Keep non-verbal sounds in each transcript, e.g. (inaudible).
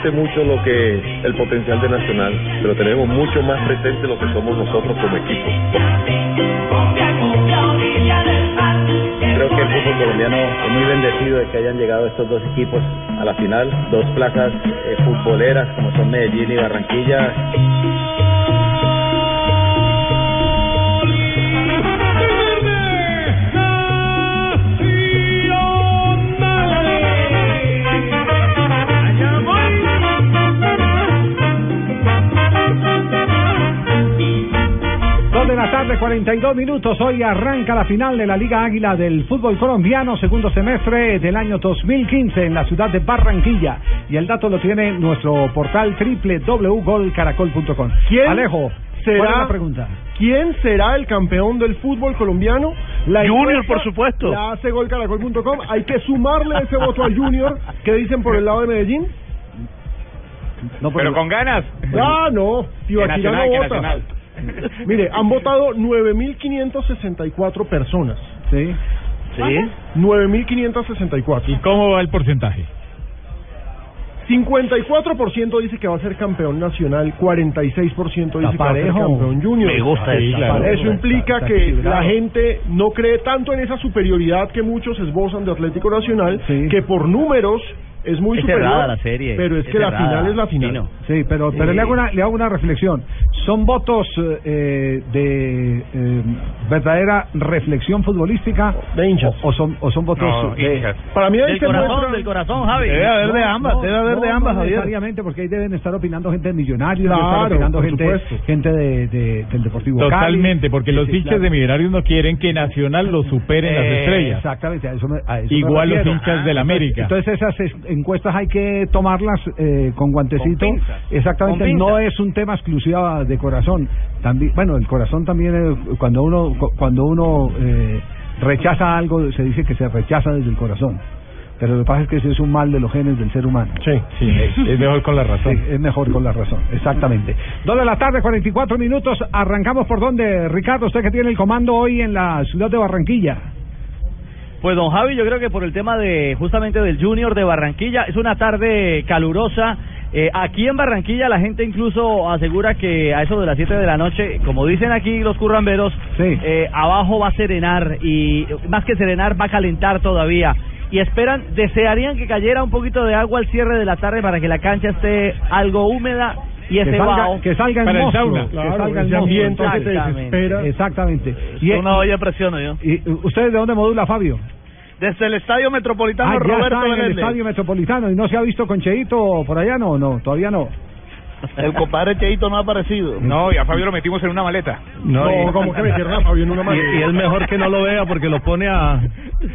Presente mucho lo que el potencial de Nacional, pero tenemos mucho más presente lo que somos nosotros como equipo. Creo que el fútbol colombiano es muy bendecido de que hayan llegado estos dos equipos a la final, dos plazas eh, futboleras como son Medellín y Barranquilla. Tarde, 42 minutos. Hoy arranca la final de la Liga Águila del fútbol colombiano, segundo semestre del año 2015 en la ciudad de Barranquilla. Y el dato lo tiene nuestro portal www.golcaracol.com. ¿Quién Alejo, será- ¿cuál es la pregunta? ¿Quién será el campeón del fútbol colombiano? La Junior, por supuesto. La hace golcaracol.com. Hay que sumarle ese voto al Junior. ¿Qué dicen por el lado de Medellín? No, Pero con ganas. Ah, no. Que no Nacional, que vota. (laughs) Mire, han votado 9.564 personas. Sí. Sí. 9.564. ¿Y cómo va el porcentaje? 54% dice que va a ser campeón nacional, 46% dice que va a ser campeón junior. Me gusta Sí, eso. claro. Eso implica está que equilibrado. la gente no cree tanto en esa superioridad que muchos esbozan de Atlético Nacional, Sí. que por números es muy Es superior. cerrada la serie, Pero es, es que la cerrada, final es la final. Tino. Sí, pero, pero le, hago una, le hago una reflexión. ¿Son votos eh, de eh, verdadera reflexión futbolística De hinchas. o, o son, o son votos No, de... hinchas. Para mí Del corazón, muestra- del corazón, Javi. Debe haber de ambas, No, debe haber no, de no ambas, Javier. necesariamente, porque ahí deben estar opinando gente de Millonarios, Claro, estar opinando gente, supuesto. gente de, de- del Deportivo Cali. Totalmente, porque Sí, los sí, hinchas claro. de Millonarios no quieren que Nacional lo supere en las Eh, estrellas. Exactamente, a eso me, a eso me Igual los refiero. hinchas del América. Entonces esas es- encuestas hay que tomarlas eh, con guantecito. Con pinzas. Exactamente, Con no es un tema exclusivo de corazón. También, bueno, el corazón también cuando uno cu- cuando uno eh, rechaza algo se dice que se rechaza desde el corazón. Pero lo que pasa es que ese es un mal de los genes del ser humano. Sí. Sí, es, es mejor con la razón. Sí, es mejor con la razón, exactamente. Dos de la tarde, 44 minutos. Arrancamos por donde, Ricardo, usted que tiene el comando hoy en la ciudad de Barranquilla. Pues don Javi, yo creo que por el tema de justamente del Junior de Barranquilla, es una tarde calurosa. Eh, aquí en Barranquilla la gente incluso asegura que a eso de las 7 de la noche, como dicen aquí los curramberos, Sí. eh, abajo va a serenar y más que serenar va a calentar todavía. Y esperan, desearían que cayera un poquito de agua al cierre de la tarde para que la cancha esté algo húmeda y Que ese salga, vaho. que salga el sauna. que salga el ambiente que te Exactamente. desespera. Exactamente. Y, Una olla de presión, ¿no? y, ¿Usted de dónde modula, Fabio? Desde el Estadio Metropolitano Ah, ya está en el Estadio Metropolitano y no se ha visto con Cheito por allá, no, no, todavía no. (laughs) El compadre Cheito no ha aparecido. No, y a Fabio lo metimos en una maleta. No, y- como que metieron a Fabio en una Y, maleta. y es mejor que no lo vea porque lo pone a.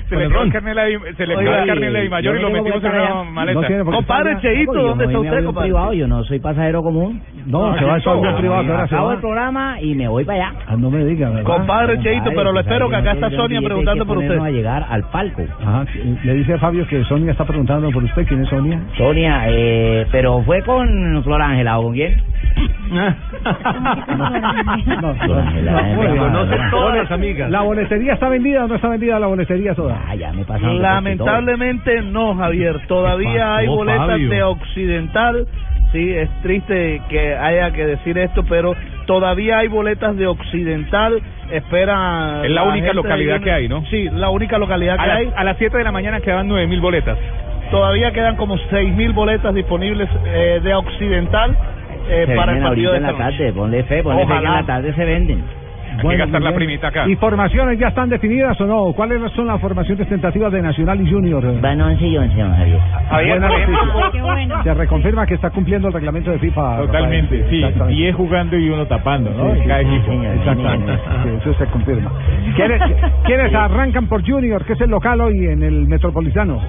Se le quedó el carnet de la- mayor y lo metimos en una maleta. No Compadre Cheito, ¿dónde está a usted, compadre? privado, yo no soy pasajero común. No, se va a avión privado, Acabo va. el programa y me voy para allá. Ah, no me diga, ¿verdad? Compadre Cheito, pero lo espero que acá está Sonia preguntando por usted. a llegar al palco. Ajá, le dice Fabio que Sonia está preguntando por usted. ¿Quién es Sonia? Sonia, eh, pero fue con Flor Ángela eh, las amigas. ¿La está vendida o no está vendida la boletería? Ah. Lamentablemente no, Javier. Todavía hay boletas de Occidental. Sí, es triste que haya que decir esto, pero todavía hay boletas de Occidental. Espera. Es la única localidad que hay, ¿no? Sí, la única localidad A, que hay. a las 7 de la mañana quedan 9.000 boletas. Todavía quedan como 6.000 boletas disponibles eh, de Occidental eh, Se para el partido de en la esta noche. tarde, ponle fe, ponle fe que en Ojalá. la tarde se venden. Hay que gastar la primita acá. ¿Y formaciones ya están definidas o no? ¿Cuáles son las formaciones tentativas de Nacional y Junior? Van 11 y 11, don Javier. Bueno. Se reconfirma que está cumpliendo el reglamento de FIFA. Totalmente, Rafael. sí. Exactamente. 10 jugando y uno tapando, ¿no? Sí, En cada sí, equipo. señor. Exactamente. Sí, eso se confirma. ¿Quiénes, (laughs) quiénes arrancan por Junior, que es el local hoy en el Metropolitano?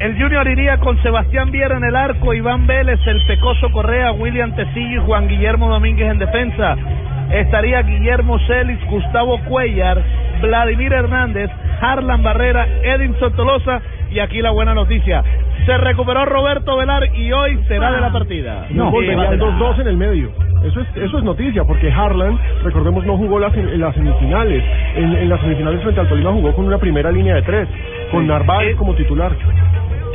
El Junior iría con Sebastián Viera en el arco, Iván Vélez, el Pecoso Correa, William Tecillo y Juan Guillermo Domínguez en defensa. Estaría Guillermo Celis, Gustavo Cuellar, Vladimir Hernández, Harlan Barrera, Edinson Tolosa y aquí la buena noticia. Se recuperó Roberto Velar y hoy será de la partida. No, volverían 2-2 en el medio. Eso es, eso es noticia, porque Harlan, recordemos, no jugó las, en las semifinales. En, en las semifinales frente al Tolima jugó con una primera línea de tres, con Narváez como titular.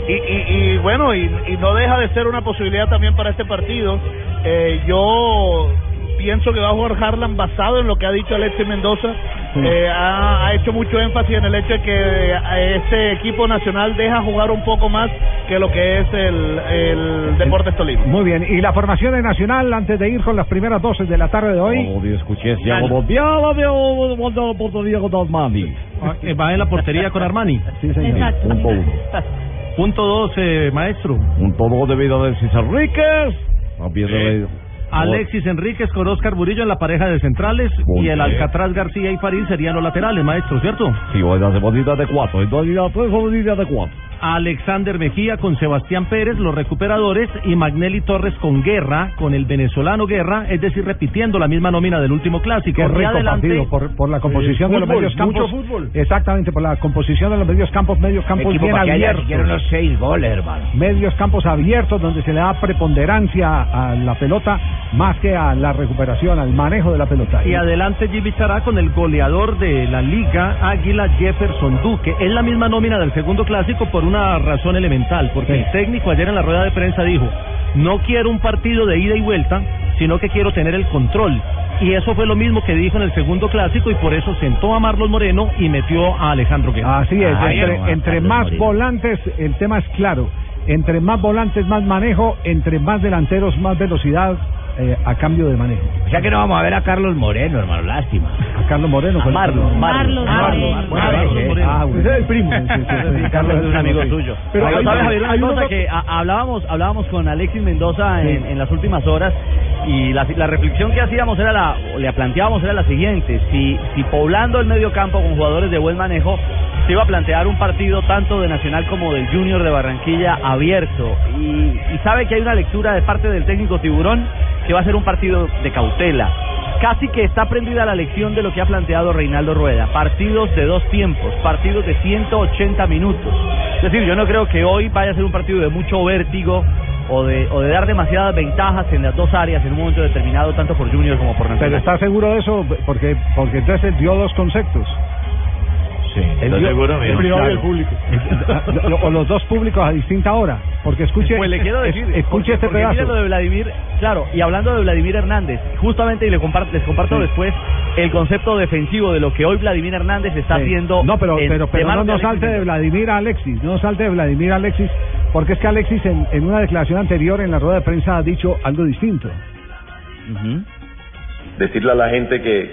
Y, y, y bueno, y, y no deja de ser una posibilidad también para este partido. Eh, yo pienso que va a jugar Harlan basado en lo que ha dicho Alexis Mendoza. Eh, ha, ha hecho mucho énfasis en el hecho de que eh, este equipo nacional deja jugar un poco más que lo que es el, el Deportes Tolima. Muy bien. ¿Y la formación de Nacional antes de ir con las primeras dosis de la tarde de hoy? escuché, ya portería con Armani. Va en la portería con Armani. Sí, señor. Exacto. Punto uno. Punto dos, eh, maestro. Punto dos debido a Alexis Enríquez. También Alexis Enríquez con Oscar Burillo en la pareja de centrales Muy y el bien. Alcatraz García y Farín serían los laterales, maestro, ¿cierto? Sí, hoy la bonita de cuatro. Entonces, ya tres bonitas de cuatro. Alexander Mejía con Sebastián Pérez, los recuperadores, y Magnelli Torres con Guerra, con el venezolano Guerra, es decir, repitiendo la misma nómina del último clásico. Qué rico adelante- partido por, por la composición de los medios campos. mucho fútbol. Exactamente, por la composición de los medios campos, medios campos Equipo bien abiertos. unos seis goles, hermano. Medios campos abiertos donde se le da preponderancia a la pelota más que a la recuperación, al manejo de la pelota. Y adelante Jimmy Chará con el goleador de la liga, Águila Jefferson Duque. Es la misma nómina del segundo clásico por una razón elemental, porque Sí. el técnico ayer en la rueda de prensa dijo, no quiero un partido de ida y vuelta, sino que quiero tener el control. Y eso fue lo mismo que dijo en el segundo clásico y por eso sentó a Marlos Moreno y metió a Alejandro Guerra. Así es, Ah, entre, entre más volantes, el tema es claro. Entre más volantes, más manejo. Entre más delanteros, más velocidad eh, a cambio de manejo. O sea que no vamos a ver a Carlos Moreno, hermano, lástima. A Carlos Moreno. A ¿cuál es Marlon, el- Marlon, Marlon, Marlon. Bueno, Marlon ese, Moreno. ah, bueno. Ese es el primo. Sí, sí, sí, (laughs) Carlos es un amigo sí. suyo. Pero hay- sabes, Javier, una hay cosa uno- que a- hablábamos, hablábamos con Alexis Mendoza en, en las últimas horas y la, la reflexión que hacíamos era la, o le planteábamos era la siguiente: si, si poblando el medio campo con jugadores de buen manejo se iba a plantear un partido tanto de Nacional como del Junior de Barranquilla abierto y, y sabe que hay una lectura de parte del técnico Tiburón que va a ser un partido de cautela. Casi que está aprendida la lección de lo que ha planteado Reinaldo Rueda. Partidos de dos tiempos, partidos de 180 minutos. Es decir, yo no creo que hoy vaya a ser un partido de mucho vértigo o de, o de dar demasiadas ventajas en las dos áreas en un momento determinado, tanto por Junior como por Pero Nacional. ¿está seguro de eso? Porque, porque entonces dio dos conceptos. Sí, El privado y el Claro. público. (laughs) (laughs) o los dos públicos a distinta hora. Porque escuche, Pues le quiero decir, es- escuche porque- este porque pedazo. lo de Vladimir, claro, y hablando de Vladimir Hernández, justamente y le comparto, les comparto Sí. después el concepto defensivo de lo que hoy Vladimir Hernández está Sí. haciendo. No, pero, en- pero, pero no Alexis salte de. Vladimir a Alexis, no nos salte de Vladimir a Alexis, porque es que Alexis en, en una declaración anterior en la rueda de prensa ha dicho algo distinto. decirle a la gente que,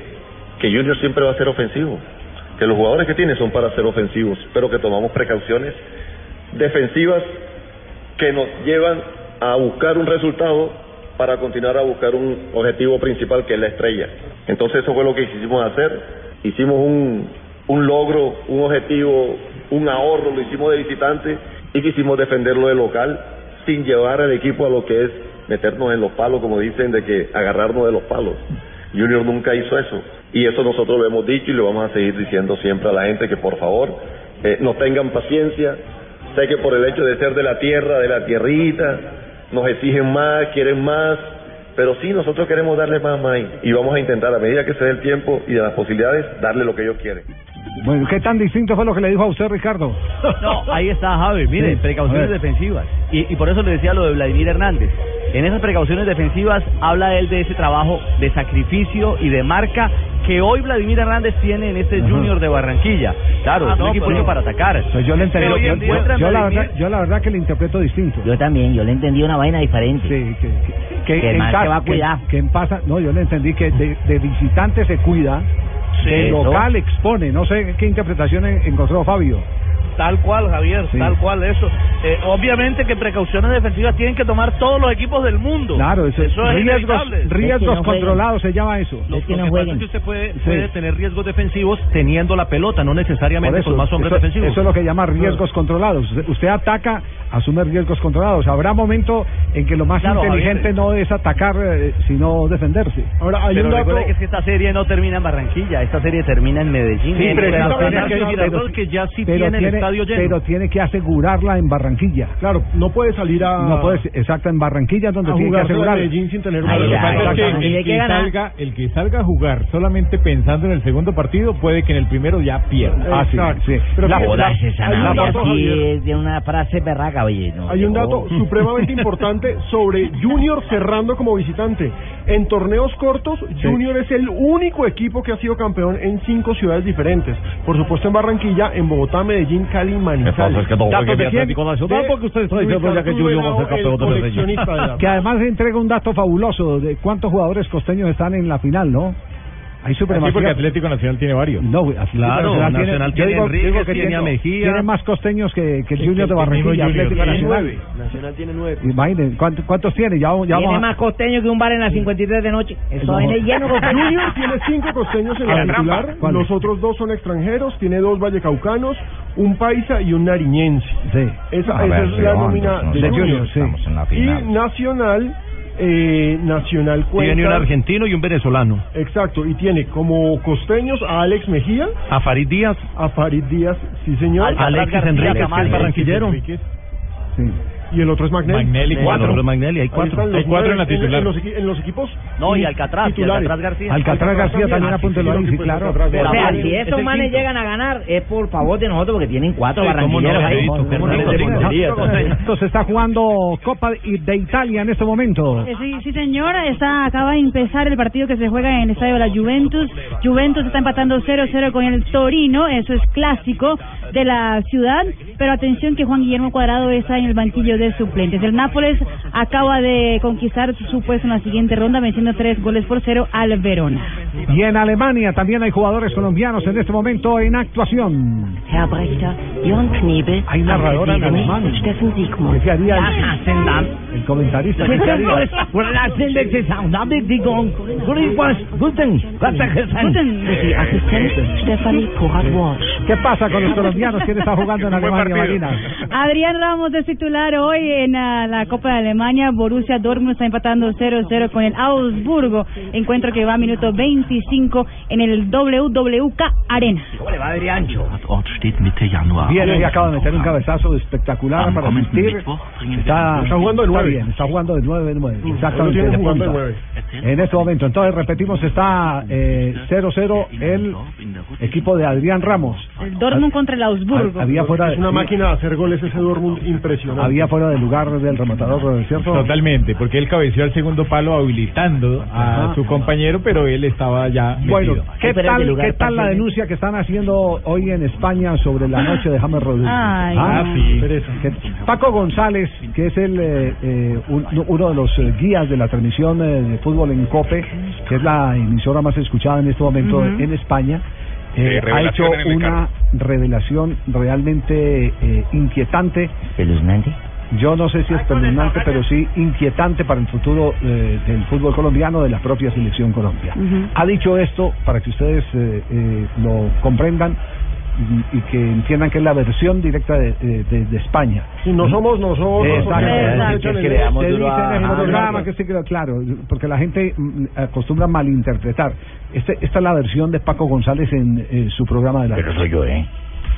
que Junior siempre va a ser ofensivo, que los jugadores que tiene son para ser ofensivos, pero que tomamos precauciones defensivas que nos llevan a buscar un resultado para continuar a buscar un objetivo principal que es la estrella. Entonces eso fue lo que quisimos hacer. Hicimos un, un logro, un objetivo, un ahorro, lo hicimos de visitante y quisimos defenderlo de local sin llevar al equipo a lo que es meternos en los palos, como dicen, de que agarrarnos de los palos. Junior nunca hizo eso. Y eso nosotros lo hemos dicho y lo vamos a seguir diciendo siempre a la gente que por favor eh, nos tengan paciencia. Sé que por el hecho de ser de la tierra, de la tierrita, nos exigen más, quieren más, pero sí, nosotros queremos darle más, más y vamos a intentar a medida que se dé el tiempo y de las posibilidades, darle lo que ellos quieren. Bueno, ¿qué tan distinto fue lo que le dijo a usted, Ricardo? No, ahí está Javi. Mire, Sí, precauciones defensivas. Y, y por eso le decía lo de Vladimir Hernández. En esas precauciones defensivas habla él de ese trabajo de sacrificio y de marca que hoy Vladimir Hernández tiene en este Junior de Barranquilla. Claro, Ah, es un no, equipo pero- para atacar. Pues yo le entendí. Yo, la verdad, yo la verdad que le interpreto distinto. Yo también, yo le entendí una vaina diferente. Sí, que, que, en casa- va a que- cuidar. que en pasa, no, yo le entendí que de, de visitante se cuida, Sí, de eso. local expone. No sé qué interpretación en- encontró Fabio. Tal cual, Javier, Sí. tal cual eso. Eh, obviamente que precauciones defensivas tienen que tomar todos los equipos del mundo. Claro, eso, eso es riesgos, riesgos controlados se llama eso. Lo, lo que pasa es que usted puede, Sí. puede tener riesgos defensivos teniendo la pelota, no necesariamente eso, con más hombres eso, defensivos. eso es lo que llama riesgos controlados. Usted, usted ataca, asume riesgos controlados. Habrá momento en que lo más Claro, inteligente Javier. no es atacar, eh, sino defenderse. Ahora, hay Pero un dato... que es que esta serie no termina en Barranquilla, esta serie termina en Medellín. Sí, En pero Medellín. tiene que- Pero- pero- que ya sí pero tiene el estadio lleno. Pero tiene que asegurarla en Barranquilla. Claro, no puede salir a... No puede, exacto, en Barranquilla es donde a tiene que asegurar. Medellín sin tener ya, exactamente. el, que salga, el que salga a jugar solamente pensando en el segundo partido puede que en el primero ya pierda. Ah, sí, sí. Pero La- dato, sí Javier. es de una frase berraca, oye. No, Hay un no. dato (laughs) supremamente importante sobre Junior cerrando como visitante. En torneos cortos, Junior es el único equipo que ha sido campeón en cinco ciudades diferentes. Por supuesto en Barranquilla, en Bogotá, Medellín, Cali y Manizales. es que no De porque usted está Luis diciendo ya que Junior va a ser Henao, campeón de Medellín. Que además entrega un dato fabuloso de cuántos jugadores costeños están en la final, ¿no? Hay Sí, porque supremacía. Atlético Nacional tiene varios. No, Atlético Claro, Nacional yo tiene digo- Enríquez, digo que tiene a Mejía. Tiene más costeños que, que el Junior de Barranquilla, Junior. Atlético Tiene Nacional. nueve. Nacional tiene nueve. Imaginen, ¿cuántos, cuántos tiene? Ya, ya Tiene vamos a- más costeño que un bar en la 53 de noche. Eso No. es lleno (laughs) Junior tiene cinco costeños en la titular, los otros dos son extranjeros, tiene dos vallecaucanos, un paisa y un nariñense. Sí. Esa, esa ver, es la nómina de de Junior. Junior, sí. Estamos en la Y. Nacional, eh, Nacional cuenta... Tiene un argentino y un venezolano. Exacto, y tiene como costeños a Alex Mejía, A Farid Díaz, a Farid Díaz, sí señor, Alcatraz Alexis García Enríquez, que Camacho. es barranquillero. Sí. Y el otro es Magnelli. Magnelli, cuatro. Magnelli, hay cuatro. Hay cuatro en la titular. En, los, equi- en los equipos No, y Alcatraz, y. Alcatraz García. Alcatraz García también apúntelo sí, ahí, sí, claro. Alcatraz O sea, Pero si es esos el manes llegan a ganar, es por favor de nosotros, porque tienen cuatro Sí, cómo no, barranquilleros ahí. Se está jugando Copa de Italia en este momento. Eh, Sí, sí, señor. Está, acaba de empezar el partido que se juega en el estadio de la Juventus. Juventus está empatando 0-0 con el Torino. Eso es clásico de la ciudad. Pero atención que Juan Guillermo Cuadrado está en el banquillo de suplentes. El Nápoles acaba de conquistar su puesto en la siguiente ronda, venciendo tres goles por cero al Verona. Y en Alemania también hay jugadores colombianos en este momento en actuación. Herr Brechter, Jörn Knebel, Hay narradora en alemán. Steffen Siegmund. ¿Qué haría el, el comentarista? ¿Qué pasa con los colombianos? ¿Quién está jugando en (laughs) Alemania, Marina? Adrián Ramos es titular hoy en ah, la Copa de Alemania. Borussia Dortmund está empatando 0-0 con el Augsburgo. Encuentro que va a minuto 25 en el WWK Arena. ¿Cómo le va. Bien, ella acaba de meter un cabezazo espectacular para asistir. Está, Está jugando de está nueve. bien, está jugando de 9 de 9. Hoy lo Exactamente. de punta. En este momento, entonces repetimos, está eh, 0-0 el equipo de Adrián Ramos. El Dortmund contra el Augsburgo. Había fuera, Es una máquina de hacer goles ese Dortmund impresionante. había fuera del lugar del rematador, ¿cierto? Totalmente, porque él cabeció al segundo palo habilitando a Ajá. su compañero, pero él estaba ya Bueno, metido. ¿qué fuera tal, ¿qué tal la denuncia que están haciendo hoy en España sobre la noche de James Rodríguez? Ay, Ah, no. sí. Que Paco González, que es el eh, eh, un- uno de los eh, guías de la transmisión eh, de fútbol en COPE, que es la emisora más escuchada en este momento en España, eh, ha hecho una revelación realmente eh, inquietante ¿Espeluznante? Yo no sé si espeluznante, pero sí inquietante para el futuro eh, del fútbol colombiano, de la propia selección Colombia. Ha dicho esto para que ustedes eh, eh, lo comprendan y, y que entiendan que es la versión directa de, de- España. Si no somos nosotros, Exacto. Que duro a- programa que sí quedó claro, porque la gente mm, acostumbra a malinterpretar. Este, esta es la versión de Paco González en eh, su programa de la Pero soy yo, ¿eh?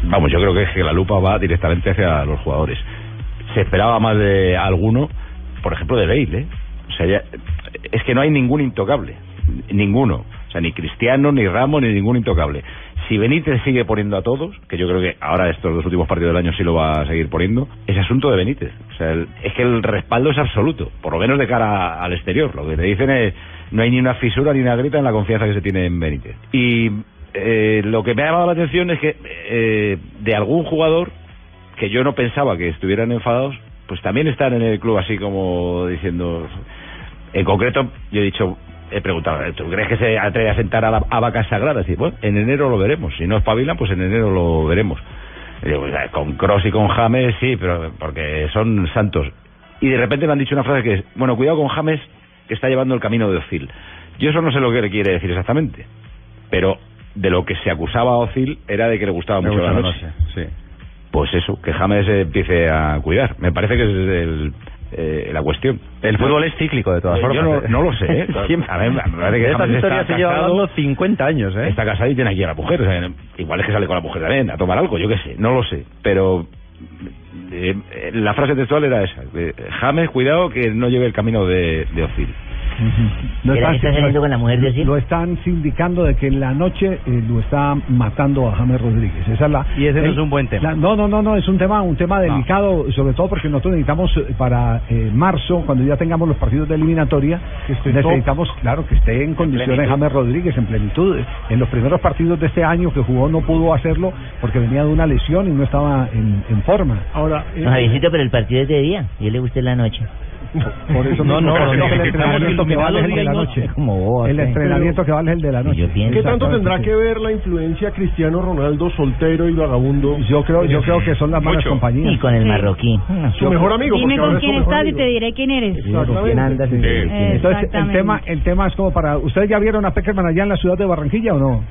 Vamos, yo creo que es que la lupa va directamente hacia los jugadores. Se esperaba más de alguno, por ejemplo, de Bale, ¿eh? O sea, ya- es que no hay ningún intocable. Ninguno. O sea, ni Cristiano, ni Ramos, ni ningún intocable. Si Benítez sigue poniendo a todos, que yo creo que ahora estos dos últimos partidos del año sí lo va a seguir poniendo, es asunto de Benítez. O sea, es que el respaldo es absoluto, por lo menos de cara al exterior. Lo que te dicen es, no hay ni una fisura ni una grita en la confianza que se tiene en Benítez. Y eh, lo que me ha llamado la atención es que eh, de algún jugador que yo no pensaba que estuvieran enfadados, pues también están en el club así como diciendo... En concreto, yo he dicho, he preguntado, ¿tú crees que se atreve a sentar a, la- a vacas sagradas? Y bueno, en enero lo veremos. Si no espabilan, pues en enero lo veremos. Digo, "Pues, con Cross y con James, sí, pero porque son santos. Y de repente me han dicho una frase que es, bueno, cuidado con James, que está llevando el camino de Ozil. Yo eso no sé lo que le quiere decir exactamente, pero de lo que se acusaba a Ozil era de que le gustaba Le mucho la noche. noche, Pues eso, que James eh, empiece a cuidar. Me parece que es el, eh, la cuestión. El fútbol es cíclico, de todas Yo formas. no, no lo sé, ¿eh? Siempre. (laughs) A ver, me parece que estas historias se lleva casado, hablando 50 años, ¿eh? Está casado y tiene aquí a la mujer. O sea, igual es que sale con la mujer también a tomar algo, yo qué sé, no lo sé. Pero eh, eh, la frase textual era esa. eh, James, cuidado que no lleve el camino de, de Ozil. Lo ¿Qué están, está saliendo con la mujer de Ozil? lo están sindicando de que en la noche eh, lo está matando a James Rodríguez. Esa es la, Y ese no el- es un buen tema. la- no, no, no, no, es un tema, un tema delicado, sobre todo porque nosotros necesitamos eh, para eh, marzo, cuando ya tengamos los partidos de eliminatoria, necesitamos, claro, que esté en condiciones plenitud. James Rodríguez en plenitud. En los primeros partidos de este año que jugó no pudo hacerlo porque venía de una lesión y no estaba en, en forma. Ahora, No, Javiercito, pero el partido es de día. Y él le gusta en la noche. (laughs) Por eso No, no, el no, entrenamiento no, que vale es el de la no, noche. es como vos, El entrenamiento que vale es el de la noche. ¿Qué tanto tendrá que ver la influencia Cristiano Ronaldo soltero y vagabundo? Yo creo, yo creo que son las malas compañías. Y con el marroquí. Su mejor amigo. Dime con quién estás y te diré quién eres. Entonces, el tema, el tema es como para. ¿Ustedes ya vieron a Peckerman allá en la ciudad de Barranquilla o no?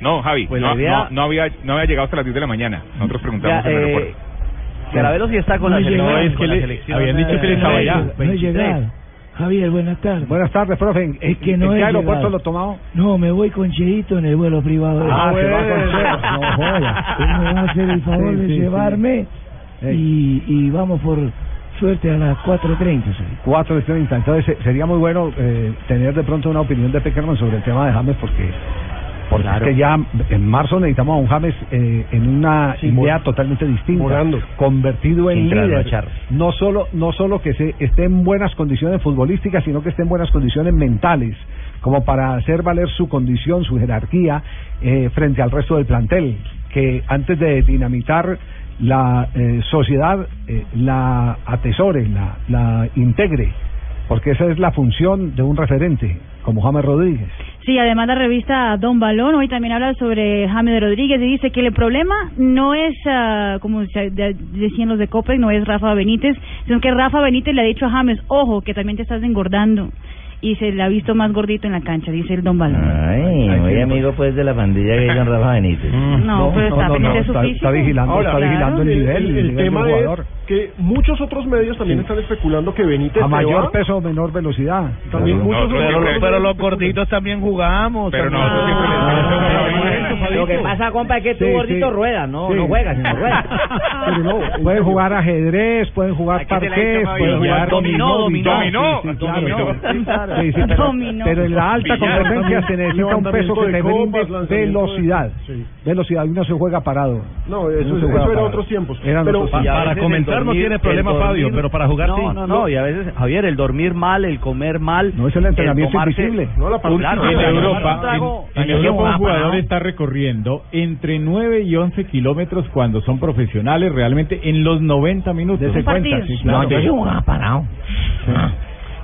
No, Javi, Pues no, idea- no, no había, no había llegado hasta las 10 de la mañana. Nosotros preguntamos Ya, en el eh, Caravelo sí está con No la he selección. llegado, es que con la le- selección, habían dicho que él eh, estaba allá. 23. Javier, buenas tardes. Buenas tardes, profe. ¿En, Es que en no qué he aeropuerto llegado. lo tomado? No, me voy con Cheito en el vuelo privado. de- Ah, se va con Cheito. (laughs) No joda. Él me va a hacer el favor Sí, de sí, sí. llevarme y, y vamos por suerte a las 4.30. ¿sí? 4.30. Entonces, sería muy bueno eh, tener de pronto una opinión de Peckerman sobre el tema de James porque. Porque Claro. es que ya en marzo necesitamos a un James eh, en una idea totalmente distinta, convertido en líder. No solo, no solo que se esté en buenas condiciones futbolísticas, sino que esté en buenas condiciones mentales, como para hacer valer su condición, su jerarquía eh, frente al resto del plantel, que antes de dinamitar la eh, sociedad eh, la atesore, la, la integre, porque esa es la función de un referente como James Rodríguez. Sí, además la revista Don Balón hoy también habla sobre James Rodríguez y dice que el problema no es, ah, como decían los de Copec, no es Rafa Benítez, sino que Rafa Benítez le ha dicho a James, ojo, que también te estás engordando. Y se le ha visto más gordito en la cancha, dice el Don Balón. Ay, muy amigo pues de la pandilla que es don Rafa Benítez. (laughs) No, pero está pendiente de su está, físico. está vigilando, Ahora, está vigilando el el, nivel, el- el el nivel del tema jugador. es que muchos otros medios también están especulando que Benítez A se mayor va. peso, menor velocidad. También muchos otros Pero, pero los gorditos también jugamos. Pero también. le Lo que pasa, compa, es que tú Sí, gordito sí. ruedas, no, Sí. no juegas, (laughs) sino ruedas. Pero no, pueden jugar ajedrez, pueden jugar parqués, pueden jugar dominó, dominó. Dominó, pero, pero en la alta competencia se necesita un peso que te brinde velocidad. Velocidad, y no se juega parado. No, eso, No se eso juega era parado. otros tiempos. Eran pero otros Y a Para veces el no dormir- tiene problema el Fabio, dormir- pero para jugar no, sí. No, no, y a veces, Javier, el dormir mal, el comer mal. No es el entrenamiento tomarse- invisible. No, la Claro, en Europa, un trago- en, Europa un jugador está recorriendo entre 9 y 11 kilómetros cuando son profesionales realmente en los 90 minutos. Un cuenta, partido. sí, claro. No, yo sí jugaba parado.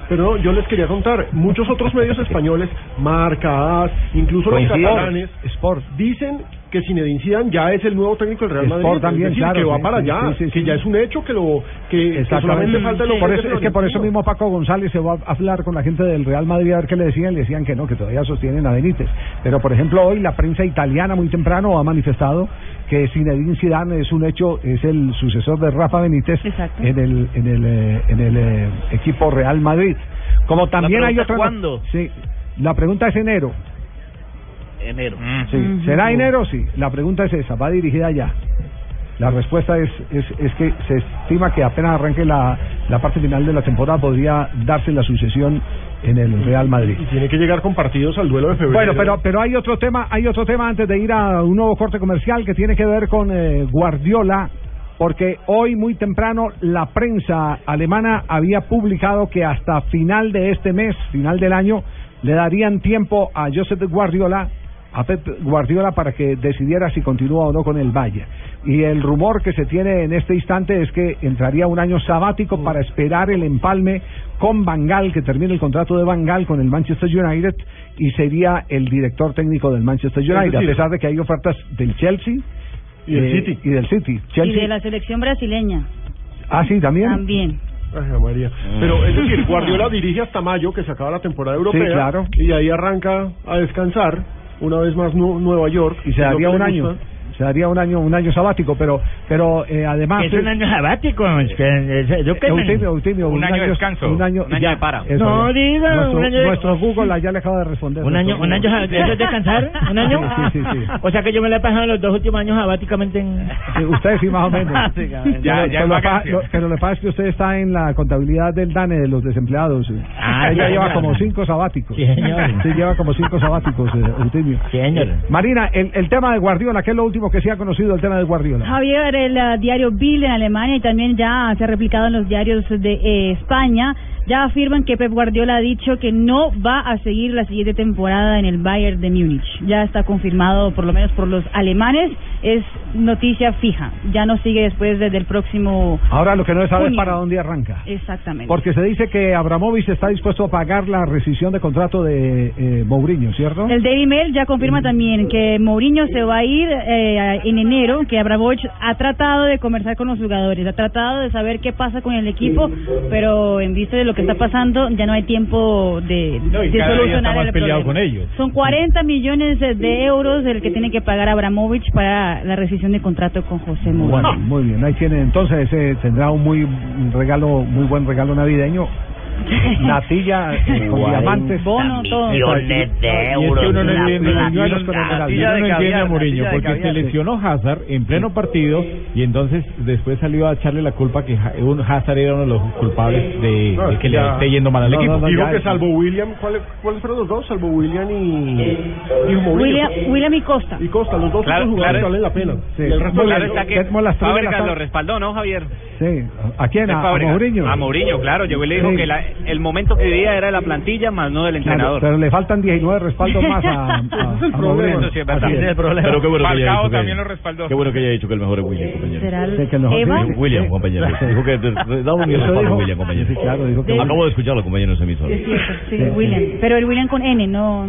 Pero yo les quería contar, muchos otros medios (laughs) españoles, Marca, incluso los catalanes, Sport. dicen que Zinedine Zidane ya es el nuevo técnico del Real Madrid. Sport también, es decir, claro, que va sí, para sí, allá, sí, sí, que sí. ya es un hecho que lo que, solamente falta el por eso, es que por eso mismo Paco González se va a hablar con la gente del Real Madrid a ver qué le decían. Le decían que no, que todavía sostienen a Benítez. Pero, por ejemplo, hoy la prensa italiana muy temprano ha manifestado que Zinedine Zidane es un hecho, es el sucesor de Rafa Benítez en el en el eh, en el eh, equipo Real Madrid. Como también La hay otra. ¿cuándo? Sí. La pregunta es enero. Enero. Sí. ¿Será enero? Sí. La pregunta es esa. Va dirigida allá. La respuesta es, es, es que se estima que apenas arranque la, la parte final de la temporada podría darse la sucesión en el Real Madrid. Y tiene que llegar con partidos al duelo de febrero. Bueno, pero pero hay otro tema, hay otro tema antes de ir a un nuevo corte comercial que tiene que ver con eh, Guardiola, porque hoy muy temprano la prensa alemana había publicado que hasta final de este mes, final del año, le darían tiempo a Josep Guardiola a Pep Guardiola para que decidiera si continúa o no con el Valle. Y el rumor que se tiene en este instante es que entraría un año sabático para esperar el empalme con Bangal, que termine el contrato de Bangal con el Manchester United y sería el director técnico del Manchester United, a pesar de que hay ofertas del Chelsea Y del eh, City. Y del City. Y Chelsea. de la selección brasileña Ah, sí, también. también. Ay, María. Pero es decir, Guardiola dirige hasta mayo, que se acaba la temporada europea. Sí, claro. Y ahí arranca a descansar, una vez más Nu- Nueva York. y se daría un año. Se daría un año, un año sabático, pero, pero eh, además Es un año sabático. que- Eutimio, Eutimio, Un año de descanso, un año, un año ya, de para. eso No diga, nuestro, un año de- nuestro Google (laughs) ya le acaba de responder. Un año, un año. ¿eso es descansar? ¿Un año? Sí, sí, sí, sí. O sea que yo me la he pasado los dos últimos años sabáticamente en... Sí, usted sí, más o menos. (laughs) Ya, Pero- ya pero, lo pero lo que pasa es que usted está en la contabilidad del DANE de los desempleados. Ah, Ella lleva como cinco sabáticos. Sí, señor. Sí, lleva como cinco sabáticos, eh, Eutimio. Sí, señor. Marina, el, el tema de Guardiola, ¿qué es lo último que se ha conocido del tema de Guardiola? Javier, el eh, diario Bill en Alemania y también ya se ha replicado en los diarios de eh, España, ya afirman que Pep Guardiola ha dicho que no va a seguir la siguiente temporada en el Bayern de Múnich. Ya está confirmado, por lo menos por los alemanes, es noticia fija. Ya no sigue después desde el próximo... Ahora lo que no se sabe es junio. para dónde arranca. Exactamente. Porque se dice que Abramovich está dispuesto a pagar la rescisión de contrato de eh, Mourinho, ¿cierto? El Daily Mail ya confirma también que Mourinho se va a ir eh, en enero, que Abramovich ha tratado de conversar con los jugadores, ha tratado de saber qué pasa con el equipo, pero en vista de lo que está pasando ya no hay tiempo de, No, y de cada día solucionar está más el problema. con ellos. Son 40 millones de- de euros el que tiene que pagar Abramovich para la rescisión de contrato con José Mourinho. Bueno, muy bien, ahí tiene, entonces eh, tendrá un muy un regalo, muy buen regalo navideño. (laughs) Natilla eh, con diamantes. Bono, todo. millones de euros. uno no entiende, a Mourinho porque se lesionó Hazard en pleno partido y entonces después salió a echarle la culpa que Ha- un Hazard era uno de los culpables de, No, de que que le ya- esté yendo mal al no, equipo. no, no, Dijo ya que salvo William, ¿cuáles cuáles fueron los dos? Salvo William y, y Mourinho. William, William y Costa. Y Costa, los dos Claro, jugadores claro. valen la pena. Sí. Y el resto Claro está que Fábregas lo respaldó, ¿no, Javier? Sí, ¿a quién? ¿A, a. Mourinho? A Mourinho, claro. Llegó y le dijo que la- el momento que vivía era de la plantilla más no del Claro, entrenador. pero le faltan 19 respaldos más a, (laughs) a, es el a problema. Sí es verdad. Es el problema. Pero qué bueno que haya dicho que- también lo respaldó. Qué bueno que haya dicho que el mejor es William, compañero. ¿Será el Sí, que el mejor- Eva? sí, sí. William, compañero. Dijo que daba un respaldo a William, compañero. Sí, claro, dijo que De- Acabo de escucharlo, compañero, en ese emisor. Es cierto, sí, William. Pero el William con N, no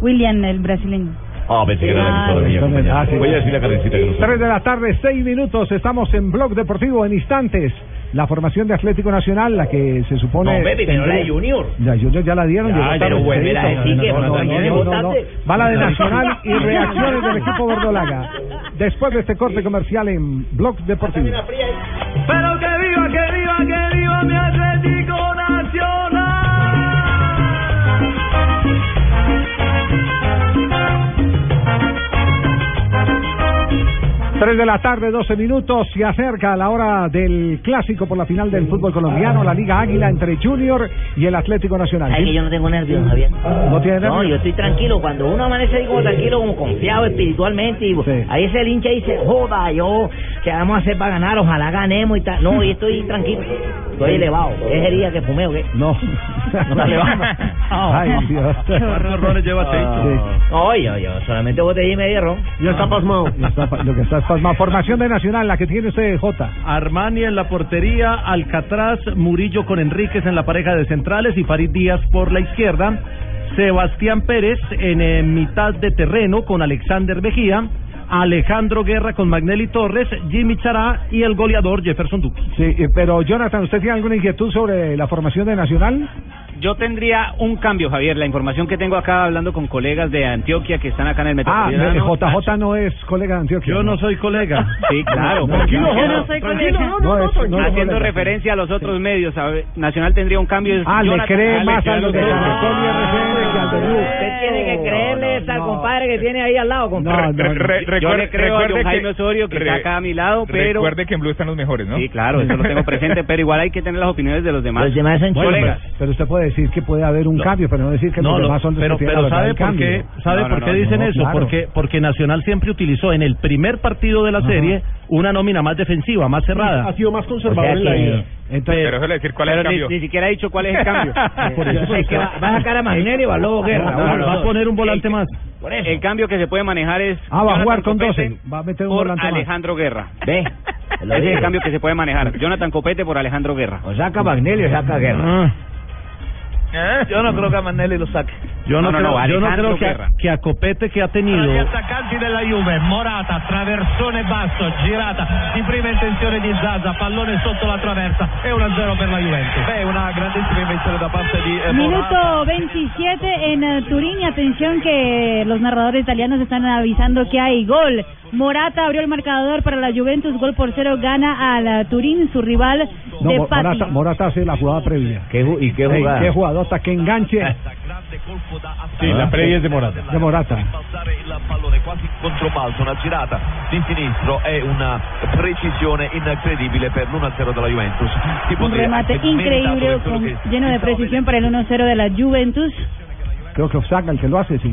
William el brasileño. Ah, pensé que era la Ah, mía, compañero. ah, sí. Voy a decirle a Karencita que no 3 de la tarde, 6 minutos. Estamos en Blog Deportivo en instantes. La formación de Atlético Nacional, la que se supone. No, Pepe, no la de Junior. La Junior ya la dieron. Ya, pero vuelve a Cheito. decir que No, no, no, no, también no, es no, no. votante. Va la de Nacional y reacciones del equipo verdolaga. Después de este corte comercial en Blog Deportivo. Pero que viva, que viva, que viva mi Atlético Nacional. 3 de la tarde, 12 minutos. Se acerca la hora del clásico por la final del fútbol colombiano, la Liga Águila entre Junior y el Atlético Nacional. Ay, que yo no tengo nervios, Javier. ¿No tiene No, nervios? yo estoy tranquilo. Cuando uno amanece ahí como tranquilo, como confiado espiritualmente, y ahí ese el hincha dice, joda, yo, ¿qué vamos a hacer para ganar? Ojalá ganemos y tal. No, y estoy tranquilo. Estoy elevado. ¿Qué sería que fumeo, qué? No. No está elevado. (laughs) Ay, (laughs) Dios. ¿Cuántos roles lleva Cheito? No, yo, yo solamente botella y media ron. Ya está pasmado. Ya está lo que está pasmado. Formación de Nacional, la que tiene usted, J. Armani en la portería, Alcatraz, Murillo con Enríquez en la pareja de centrales y Farid Díaz por la izquierda. Sebastián Pérez en eh, mitad de terreno con Alexander Mejía. Alejandro Guerra con Magnelli Torres, Jimmy Chará y el goleador Jefferson Duque. Sí, eh, pero Jonathan, ¿usted tiene alguna inquietud sobre la formación de Nacional? Yo tendría un cambio, Javier. La información que tengo acá hablando con colegas de Antioquia que están acá en el Ah, Metropolitano. JJ no es colega de Antioquia. Yo no soy colega. (laughs) Sí, claro. No, tranquilo, Yo no, soy colega. no, no, no, Haciendo referencia a los otros medios, Nacional tendría un cambio. Ah, le cree más a los de Blue. Usted tiene que creerle al compadre que tiene ahí al lado, compadre. Yo le creo a Jaime Osorio que está acá a mi lado, pero... Recuerde que en Blue están los mejores, ¿no? Sí, claro, eso lo tengo presente, pero igual hay que tener las opiniones de los demás. Los demás son Bueno, colegas. pero, pero usted puede decir que puede haber un cambio, pero no decir que No, los no, demás son los pero, que pero ¿sabe por cambio. qué, sabe No, por no, qué no, dicen no, eso? claro. Porque, porque Nacional siempre utilizó en el primer partido de la serie una nómina más defensiva, más cerrada. Ha sido más conservador O sea en la que- ida. Entonces, Pero eso le decir cuál es el ni, cambio. ni siquiera ha dicho cuál es el cambio. (laughs) Por eso, sé que va, va a sacar a Magnelli o a Lobo Guerra. No, no, no. va a poner un volante más. El cambio que se puede manejar es. Ah, va a jugar con Copete 12. Va a meter un por volante más. Alejandro Guerra. Ve. Ese es el cambio que se puede manejar. Jonathan Copete por Alejandro Guerra. O saca Magnelli o saca Guerra. Ah, Yo no creo que a Manelli lo saque. yo no, No, no, creo, no, yo no creo que Guerra. a, que a Copete que ha tenido Gli attaccanti della Juve, Morata, traversone basso, girata di prima intenzione di Zaza, pallone sotto la traversa e 1-0 per la Juventus. Beh, una grandissima invenzione da parte di eh, Morata. Minuto 27 en eh, Turín y atención que los narradores italianos están avisando que hay gol. Morata abrió el marcador para la Juventus, gol por cero, gana al eh, Turín, su rival No, de Patti. Morata, Morata hace la jugada previa. ¿Y qué jugada? qué jugadota, qué enganche (laughs) Sí, la previa es de Morata. de Morata. Passare il pallone quasi una girata di sinistro e una precisione incredibile per l'1-0 della Juventus. Un di- remate per quello con- lleno de precisión para el 1-0 de la Juventus. Creo que Osaka el que lo hace, sí.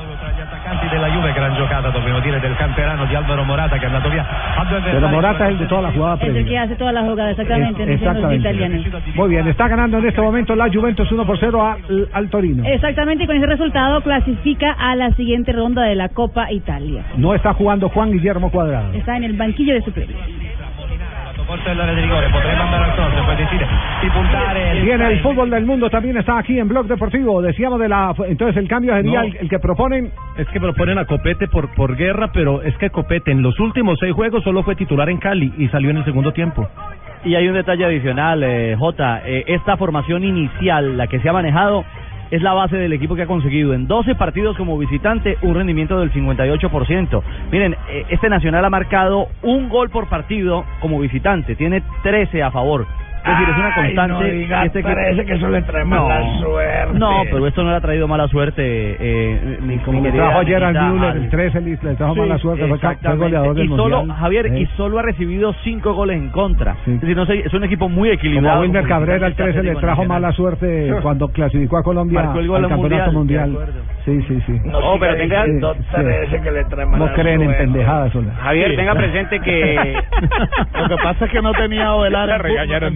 attaccanti della Juve, gran giocata dobbiamo dire del canterano di Alvaro Morata che è andato via a due Pero. Morata es el de toda la jugada Es el que previa. hace toda la jugada, exactamente, Es-. Muy bien, está ganando en este momento la Juventus 1 por 0 al, al Torino. Exactamente, y con ese resultado clasifica a la siguiente ronda de la Copa Italia. No está jugando Juan Guillermo Cuadrado. Está en el banquillo de suplentes. Forse l'area di rigore, potrebbe andare al di puntare en el fútbol del mundo también está aquí en Blog Deportivo. Decíamos de la. Entonces el cambio sería No. el, el que proponen. Es que proponen a Copete por, por guerra, pero es que Copete en los últimos seis juegos solo fue titular en Cali y salió en el segundo tiempo. Y hay un detalle adicional, eh, Jota. eh, esta formación inicial, la que se ha manejado, es la base del equipo que ha conseguido en 12 partidos como visitante un rendimiento del 58%. Miren, eh, este Nacional ha marcado un gol por partido como visitante, tiene 13 a favor. Es decir, es una Ay, constante. no diga, este parece que eso le trae mala suerte. No, pero esto no le ha traído mala suerte. Eh, mi, Como mi trajo ayer al Müller, el 13 le, le trajo Sí, mala suerte. Fue, goleador del y solo, Mundial. Javier, Eh. y solo ha recibido cinco goles en contra. Es decir, no sé, es un equipo muy Como equilibrado. a Wilmer como Cabrera, el visitante 13 le trajo mala suerte cuando clasificó a Colombia Marcó el gol al campeonato Mundial, mundial. Sí, sí, sí. Oh, pero tenga- Sí, No sí. parece que le trae mala No creen en pendejadas. Javier, tenga presente que (laughs) Lo que pasa es que no tenía Ovelar regañaron,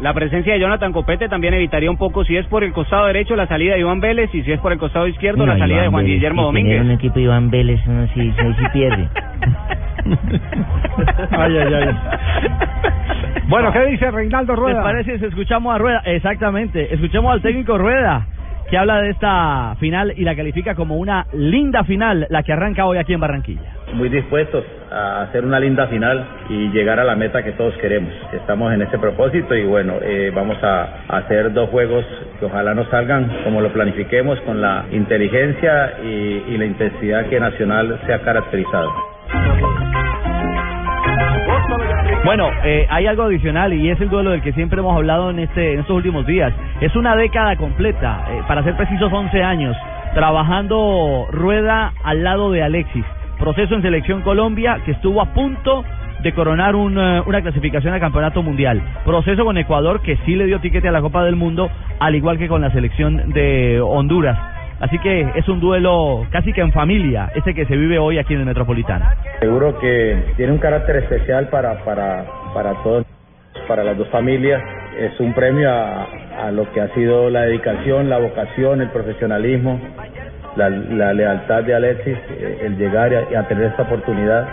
la presencia de Jonathan Copete también evitaría un poco, si es por el costado derecho, la salida de Iván Vélez y si es por el costado izquierdo, la salida de Juan Vélez, Guillermo Domínguez. un equipo Iván Vélez, uno sí, sí, sí pierde. (laughs) Ay, ay, ay. Bueno, ¿qué dice Reinaldo ¿Les Rueda? parece si escuchamos a Rueda? Exactamente, escuchemos al técnico Rueda, que habla de esta final y la califica como una linda final, la que arranca hoy aquí en Barranquilla. Muy dispuestos a hacer una linda final y llegar a la meta que todos queremos. Estamos en ese propósito y bueno, eh, vamos a hacer dos juegos que ojalá nos salgan como lo planifiquemos con la inteligencia y, la intensidad que Nacional se ha caracterizado. Bueno, eh, hay algo adicional y es el duelo del que siempre hemos hablado en este en estos últimos días. Es una década completa, eh, para ser precisos 11 años, trabajando Rueda al lado de Alexis. Proceso en Selección Colombia que estuvo a punto de coronar un, eh, una clasificación al Campeonato Mundial. Proceso con Ecuador que sí le dio tiquete a la Copa del Mundo, al igual que con la selección de Honduras. Así que es un duelo casi que en familia, ese que se vive hoy aquí en el Metropolitano. Seguro que tiene un carácter especial para, para, para todos, para las dos familias. Es un premio a, a lo que ha sido la dedicación, la vocación, el profesionalismo, la, la lealtad de Alexis, eh, el llegar y a, tener esta oportunidad.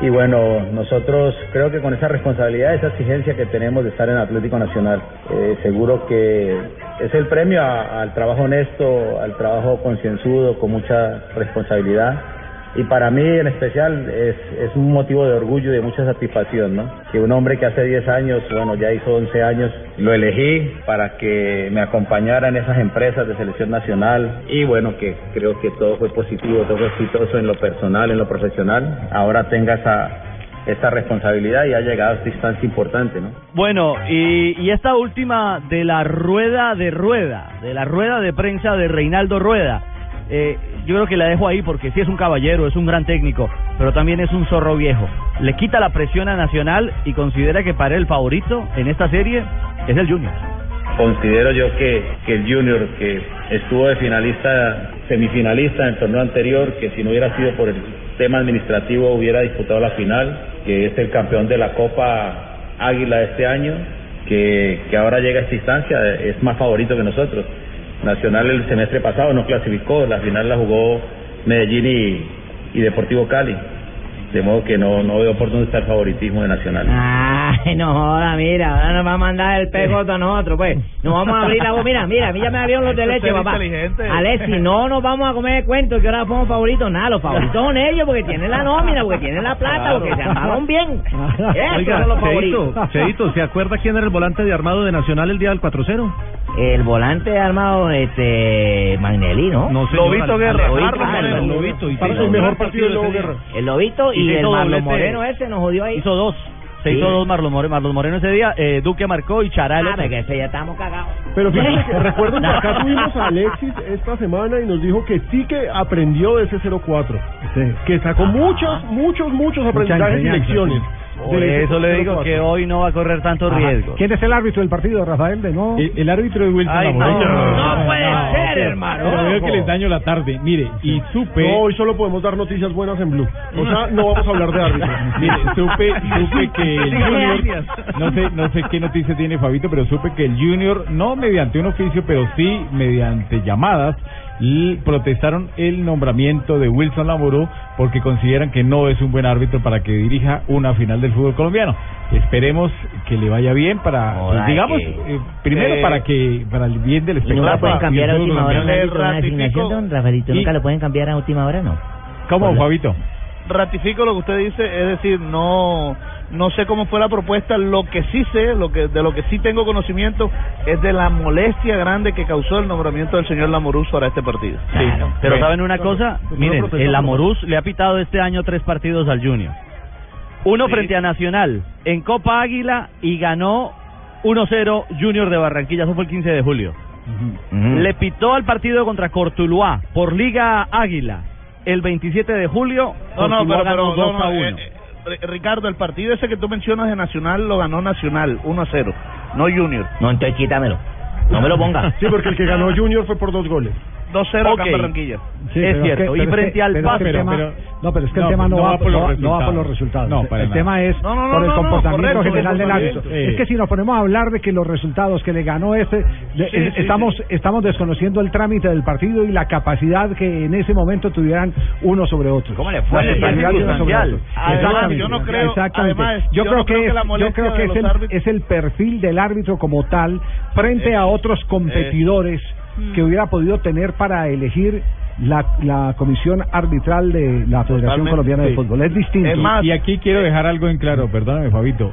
y bueno, nosotros creo que con esa responsabilidad, esa exigencia que tenemos de estar en Atlético Nacional, eh, seguro que es el premio al trabajo honesto, al trabajo concienzudo, con mucha responsabilidad. Y para mí en especial es, un motivo de orgullo y de mucha satisfacción, ¿no? Que un hombre que hace 10 años, bueno, ya hizo 11 años, lo elegí para que me acompañara en esas empresas de selección nacional y bueno, que creo que todo fue positivo, todo fue exitoso en lo personal, en lo profesional. Ahora tenga esa, esa responsabilidad y ha llegado a esta instancia importante, ¿no? Bueno, y esta última de la rueda de rueda, de la rueda de prensa de Reinaldo Rueda, eh, yo creo que la dejo ahí porque sí es un caballero, es un gran técnico, pero también es un zorro viejo. Le quita la presión a Nacional y considera que para el favorito en esta serie es el Junior. Considero yo que, que el Junior, que estuvo de finalista, semifinalista en el torneo anterior, que si no hubiera sido por el tema administrativo hubiera disputado la final, que es el campeón de la Copa Águila de este año, que, que ahora llega a esta instancia, es más favorito que nosotros. Nacional el semestre pasado no clasificó, la final la jugó Medellín y, y Deportivo Cali. De modo que no, no veo por dónde está el favoritismo de Nacional. Ay, no joda, mira, ahora nos va a mandar el PJ a nosotros, pues. Nos vamos a abrir la voz. Mira, mira, a mí ya me abrieron los de leche, papá. Alexi, no nos vamos a comer el cuento que ahora somos favoritos. Nada, los favoritos son ellos porque tienen la nómina, porque tienen la plata, porque se armaron bien. Oiga, son los Cheito, favoritos. Cheito, ¿se acuerda quién era el volante de armado de Nacional el día del 4-0? El volante armado, este, Magnelli, ¿no? No, señor, Lobito Guerra. Lobito, Ah, al el Lobito, y Para el un mejor partido partido Lobo Guerra. El Lobito Y y, se el hizo Marlon. Moreno ese nos jodió ahí. Hizo dos. Se Sí. hizo dos Marlon Moreno, Marlon Moreno ese día, eh, Duque marcó y Chará el Ah, porque ese ya estamos cagados. Pero fíjense que (laughs) recuerden que acá tuvimos a Alexis esta semana y nos dijo que sí que aprendió de ese 04. Que sacó muchos, muchos, muchos aprendizajes y lecciones. Por eso le digo 04. que hoy no va a correr tanto Ajá. riesgo. ¿Quién es el árbitro del partido, Rafael? De nuevo. El, el árbitro de Wilson Ay, no, no puede ser, hermano. Pero veo que les daño la tarde. Mire, y supe... No, hoy solo podemos dar noticias buenas en Blue. O sea, no vamos a hablar de árbitros. (laughs) Mire, supe, supe que el Junior, no sé, no sé qué noticia tiene Fabito, pero supe que el Junior, no mediante un oficio, pero sí mediante llamadas, protestaron el nombramiento de Wilson Lamoró porque consideran que no es un buen árbitro para que dirija una final del fútbol colombiano. Esperemos que le vaya bien para, pues, digamos, que- eh, primero Eh, para que para el bien del ¿Y espectáculo. nunca pueden cambiar a fútbol última hora una designación, don Rafaelito? ¿Nunca lo pueden cambiar a última hora, no? ¿Cómo, Fabito? Ratifico lo que usted dice, es decir, no no sé cómo fue la propuesta, lo que sí sé, lo que de lo que sí tengo conocimiento es de la molestia grande que causó el nombramiento del señor Lamoruz para este partido. Sí, pero. ¿saben una cosa? Miren, el Amorús le ha pitado este año tres partidos al Junior. Uno frente a Nacional en Copa Águila y ganó 1-0 Junior de Barranquilla, eso fue el 15 de julio. Le pitó al partido contra Cortuluá por Liga Águila el 27 de julio. No, no, Cortuluá pero, ganó pero 2 no, no, a 1. eh, eh, Ricardo, el partido ese que tú mencionas de Nacional lo ganó Nacional 1 a 0, no Junior. No, entonces quítamelo. No me lo ponga. (laughs) Sí, porque el que ganó Junior fue por dos goles. 2-0 acá Ok. en Barranquilla. Sí, Es cierto, que- y es frente que- al pero es tema- pero- no, pero es que el tema no, no va, por los no- no va resultados. por los resultados. No, para el nada. tema es por el comportamiento correcto, general del árbitro. Es que si nos ponemos a hablar de que los resultados que le ganó este, Sí, eh, estamos estamos desconociendo el trámite del partido y la capacidad que en ese momento tuvieran uno sobre otro. ¿Cómo le fue? La uno sobre otro. Además, yo no creo- Exactamente. además, yo, yo creo que es, yo creo que el, es el perfil del árbitro como tal frente a otros competidores que hubiera podido tener para elegir la, la comisión arbitral de la Federación Totalmente, Colombiana de sí. Fútbol. Es distinto. Y- y aquí quiero dejar algo en claro, perdóname Fabito.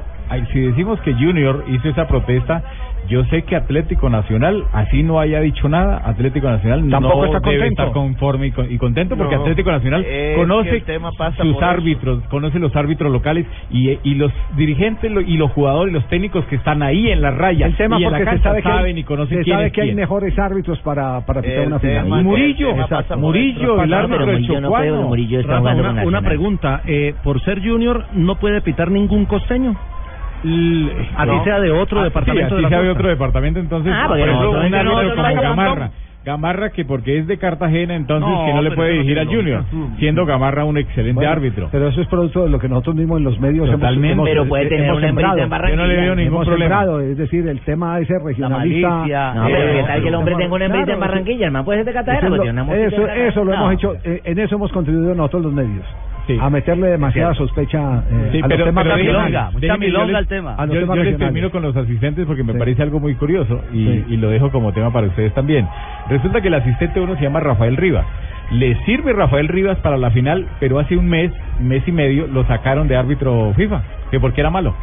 Si decimos que Junior hizo esa protesta, yo sé que Atlético Nacional, así no haya dicho nada, Atlético Nacional Tampoco no está debe contento. estar conforme y, con- y contento porque No. Atlético Nacional conoce el tema pasa sus eso. árbitros, conoce los árbitros locales y, y los dirigentes lo- y los jugadores y los técnicos que están ahí en la raya el tema y en la porque se sabe que hay, saben y conocen se quién sabe es que hay mejores árbitros para, para pitar El una final. Y Murillo, el exacto, Murillo, el No, árbitro pero de Murillo no puede, Chocuano. Murillo está Rafa, jugando una, una pregunta. Eh, por ser junior, ¿no puede pitar ningún costeño? Así No. sea de otro Ah, departamento sí, de la así sea de otro departamento, entonces Ah, por ejemplo, un no- árbitro nosotros como no- Gamarra. Gamarra que porque es de Cartagena, entonces No, que no le puede eso no dirigir al tiene Junior, lógica. siendo Gamarra un excelente Bueno, árbitro. Pero eso es producto de lo que nosotros mismos en los medios hemos- Totalmente. hemos, Pero puede tener hemos sembrado. en Barranquilla. Yo no le veo ningún hemos problema. sembrado, es decir, el tema ese regionalista. malicia. No, pero Eh, ¿qué tal que el hombre tenga una hembrita claro, en Barranquilla? El man puede ser de Eso, Cartagena, una eso, Cartagena. eso lo No. hemos hecho, eh, en eso hemos contribuido nosotros los medios. A meterle demasiada sospecha eh, Sí, a los pero, temas pero regionales. déjeme- déjeme, yo les- A los yo, temas yo les termino con los asistentes porque me parece algo muy curioso y, Sí. y lo dejo como tema para ustedes también. Resulta que el asistente uno se llama Rafael Rivas. Le sirve Rafael Rivas para la final, pero hace un mes, mes y medio, lo sacaron de árbitro FIFA, que porque era malo.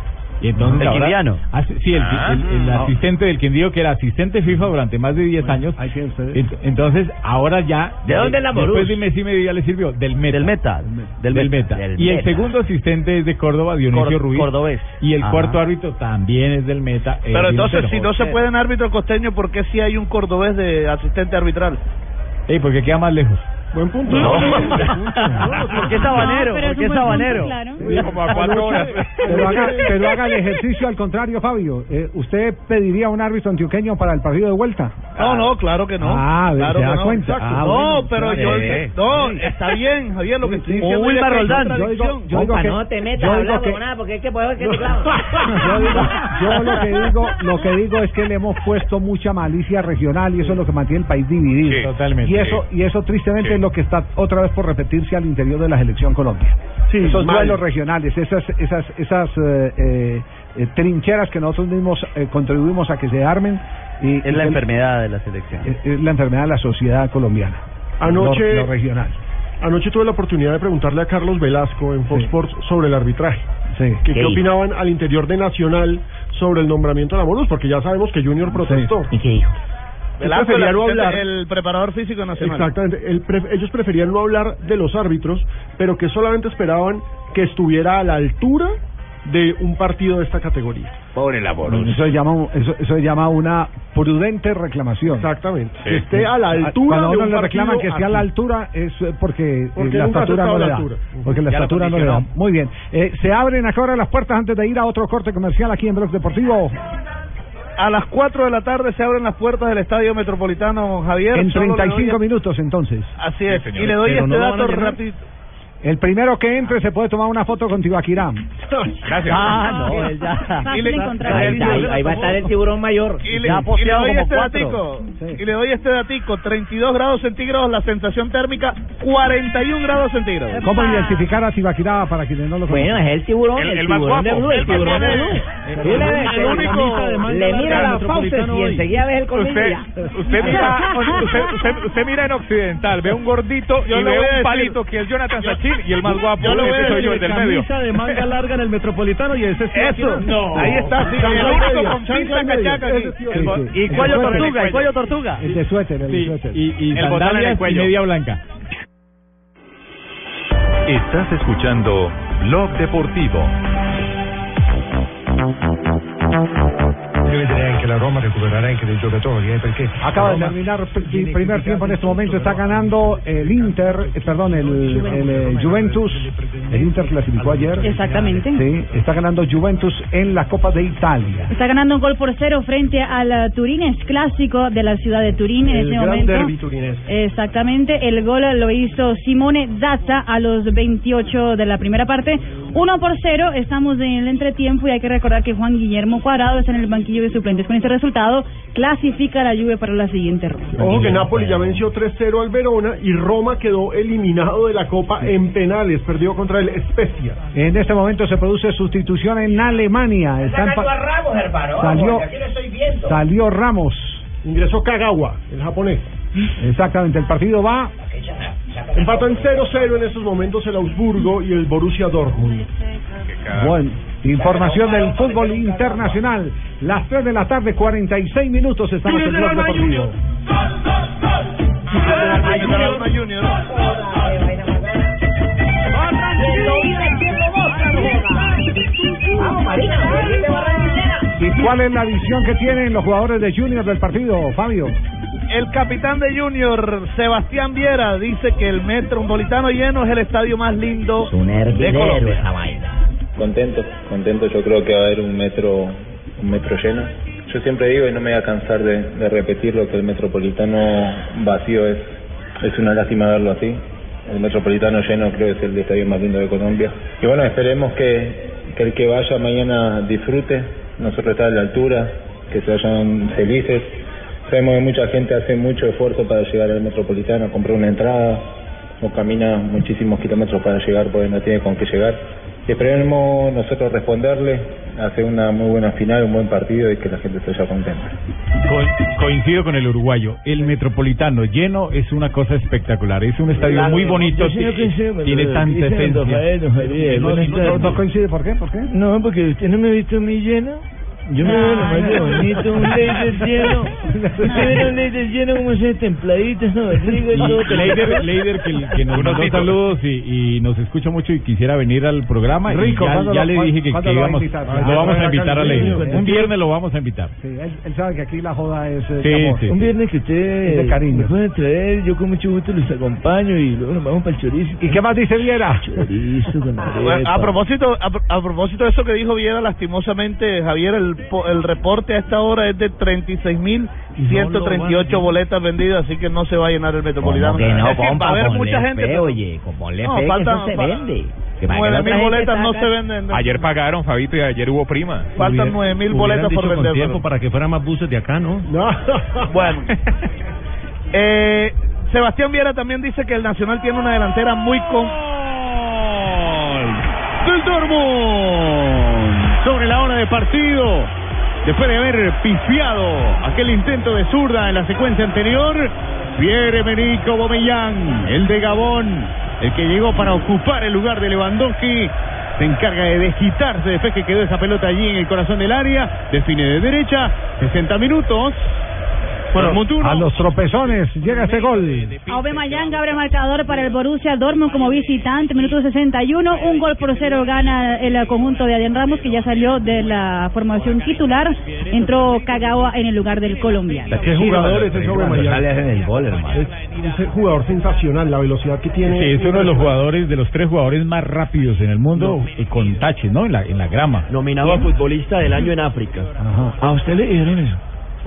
Y entonces ¿El ahora- quindiano? hace- sí, el, Ah. el- el No. asistente del Quindío, que era asistente FIFA durante más de 10 años. Ent- Entonces, ahora ya. ¿De dónde la Después de mes y medio ya le sirvió. Del Meta. Del Meta. Del, Meta. Del y el Meta. segundo asistente es de Córdoba, Dionisio Cor- Ruiz. cordobés. Y el Ajá. cuarto árbitro también es del Meta. Pero Edwin entonces, si no se puede en árbitro costeño, ¿por qué si hay un cordobés de asistente arbitral? Ey, porque queda más lejos. Buen punto. No. ¿Por qué sabanero? pero es ¿Por qué un buen sabanero? punto, claro. Sí, como a cuatro horas. Pero haga, pero haga el ejercicio al contrario, Fabio. Eh, ¿Usted pediría un árbitro antioqueño para el partido de vuelta? No, no, claro que no. Ah, claro se da no. cuenta. Ah, no, bueno, pero sí. yo. Sí. No, está bien, Javier, lo que estoy diciendo. O es Wilmar que hay Roldán. Yo digo- yo digo Compa, que- no te metas yo a digo hablar que- con nada, porque es que ver que te (laughs) clavo. Yo, digo, yo lo que digo, lo que digo es que le hemos puesto mucha malicia regional y eso es lo que mantiene el país dividido. Sí, totalmente. Y eso, y eso tristemente Sí. es lo que está otra vez por repetirse al interior de la selección Colombia. Sí, Esos mal. duelos regionales, esas, esas, esas eh, eh, eh, trincheras que nosotros mismos eh, contribuimos a que se armen. Y, Es y la enfermedad de la selección. es- es la enfermedad de la sociedad colombiana. Anoche- Lo, lo regional. Anoche tuve la oportunidad de preguntarle a Carlos Velasco en Fox Sí. Sports sobre el arbitraje. Sí. Que, ¿Qué ¿Qué opinaban al interior de Nacional sobre el nombramiento de la Morus? Porque ya sabemos que Junior protestó. ¿Y qué dijo? Velasco, el, prefería no hablar. el preparador físico nacional. Exactamente. El pre- ellos preferían no hablar de los árbitros, pero que solamente esperaban que estuviera a la altura de un partido de esta categoría. Pobre la Borus. Eso se llama, eso, eso se llama una prudente reclamación. Exactamente. Sí. Que esté a la altura Cuando a de uno un le reclaman que esté a la altura es porque, eh, Porque la estatura no le da. altura. Porque la Ya estatura no le da. Muy bien. Eh, se abren acá ahora las puertas antes de ir a otro corte comercial aquí en Blog Deportivo. A las 4 de la tarde se abren las puertas del Estadio Metropolitano Javier. En Solo le doy- 35 minutos entonces. Así es. Sí, señor. y le doy Pero este no a dato rápido. El primero que entre se puede tomar una foto con Tibaquirá. (laughs) Gracias. Ah, no, él ya. Y le-. Ahí, ahí, ahí va a estar el tiburón mayor. Y le, Ya y le doy como este datico. Sí. Y le doy este datico. 32 grados centígrados la sensación térmica, 41 grados centígrados. ¿Cómo identificar a Tibaquirá para quienes no lo Bueno, conocen? es el tiburón, El- el, el más tiburón de guapo, Blue, el el tiburón de. Blue. El único- que el único- le mira la fauces y enseguida ves el colmillo Usted, mira, usted, usted, usted mira en Occidental, ve un gordito y le ve un palito que es Jonathan Sachin y el más guapo yo soy yo, el del medio. Camisa de manga larga en el Metropolitano y ese sí. Eso. No. Ahí está, sí. El único con pinta cachaca. Y El cuello tortuga, y cuello tortuga. El de suéter, el de suéter. y, y El botón en el sandalias y cuello. media blanca. Estás escuchando Blog Deportivo. Deve vedere anche la Roma recuperare anche dei giocatori, eh, perché Acaba de Roma terminar el primer tiempo en este momento. Está ganando el Inter, eh, perdón, el, el, eh, Juventus. El Inter clasificó ayer. Exactamente. Sí, está ganando Juventus en la Copa de Italia. Está ganando un gol por cero frente al eh, Turín, es clásico de la ciudad de Turín en El este gran momento. turinés. Exactamente, el gol lo hizo Simone Zazza a los 28 de la primera parte. 1 por 0, estamos en el entretiempo y hay que recordar que Juan Guillermo Cuadrado está en el banquillo de suplentes. Con este resultado, clasifica a la Juve para la siguiente ronda. Ojo que Napoli ya venció 3-0 al Verona y Roma quedó eliminado de la Copa en penales, perdió contra el Spezia. En este momento se produce sustitución en Alemania. Está en pa- Ramos, hermano. Salió- Aquí lo estoy viendo. Salió Ramos. Ingresó Kagawa, el japonés. Exactamente, el partido va Empatan 0-0 en estos momentos el Augsburgo y el Borussia Dortmund. Bueno, información del fútbol internacional. Las 3 de la tarde, 46 minutos estamos en Blog Deportivo. ¿Y cuál es la visión que tienen los jugadores de Junior del partido, Fabio? El capitán de Junior, Sebastián Viera, dice que el Metropolitano lleno es el estadio más lindo Un de Colombia. esa vaina. Contento, contento. Yo creo que va a haber un metro, un metro lleno. Yo siempre digo y no me voy a cansar de, de repetirlo que el metropolitano vacío es, es una lástima verlo así. El metropolitano lleno creo que es el estadio más lindo de Colombia. Y bueno, esperemos que, que el que vaya mañana disfrute. Nosotros está a la altura, que se vayan felices. Sabemos que mucha gente hace mucho esfuerzo para llegar al metropolitano, comprar una entrada. no camina muchísimos kilómetros para llegar porque no tiene con qué llegar. Esperemos nosotros responderle, hacer una muy buena final, un buen partido y que la gente se vaya contenta. Co- coincido con el uruguayo. El Metropolitano lleno es una cosa espectacular. Es un estadio muy bonito. No coincido Tiene tanta esencia. Rafael. No, coincide, ¿por qué? ¿Por qué? No, porque usted no me ha visto muy lleno. Yo me veo lo más de bonito, un laser lleno. Usted un laser lleno como ese templadito, y todo. Leider, Leider que, que nos mandó saludos y, y nos escucha mucho y quisiera venir al programa. y Rico, ya, ¿cuándo ya lo- le dije que, que lo íbamos, lo Ah, vamos a invitar a Leider. Un viernes lo vamos a invitar. Sí, él, él sabe que aquí la joda es Sí, amor. sí. Un viernes que usted Es de cariño. me puede traer, yo con mucho gusto los acompaño y luego nos vamos para el chorizo. ¿Y qué más dice Viera? Chorizo con arepa. a propósito a, pro- a propósito de eso que dijo Viera, lastimosamente, Javier, el, el reporte a esta hora es de 36.138 boletas vendidas, así que no se va a llenar el Metropolitano. que no, es decir, compa, va a haber mucha gente. fe, oye, ponle No, fe, que falta- eso se vende. Que para que Nueve la otra mil gente boletas no se venden. Ayer pagaron, Fabito, y ayer hubo prima. Faltan nueve mil Hubieran boletas por vender. tiempo para que fueran más buses de acá, ¿no? (laughs) Bueno. Eh, Sebastián Viera también dice que el Nacional tiene una delantera muy con... del Dortmund sobre la hora de partido. Después de haber pifiado aquel intento de zurda en la secuencia anterior, Pierre-Emerick Aubameyang, el de Gabón, el que llegó para ocupar el lugar de Lewandowski, se encarga de desquitarse después que quedó esa pelota allí en el corazón del área, define de derecha, 60 minutos. Uno. a los tropezones llega ese gol. Aubameyang abre marcador para el Borussia Dortmund como visitante, minuto 61, un gol por cero gana el conjunto de Adrián Ramos que ya salió de la formación titular, entró Kagawa en el lugar del colombiano. ¿Qué jugador es ese Aubameyang? Es, es jugador sensacional, la velocidad que tiene. Sí, es uno de los jugadores, de los tres jugadores más rápidos en el mundo, y con taches, ¿no? En la, en la grama. Nominado a futbolista del año en África. ¿A usted le dijeron eso?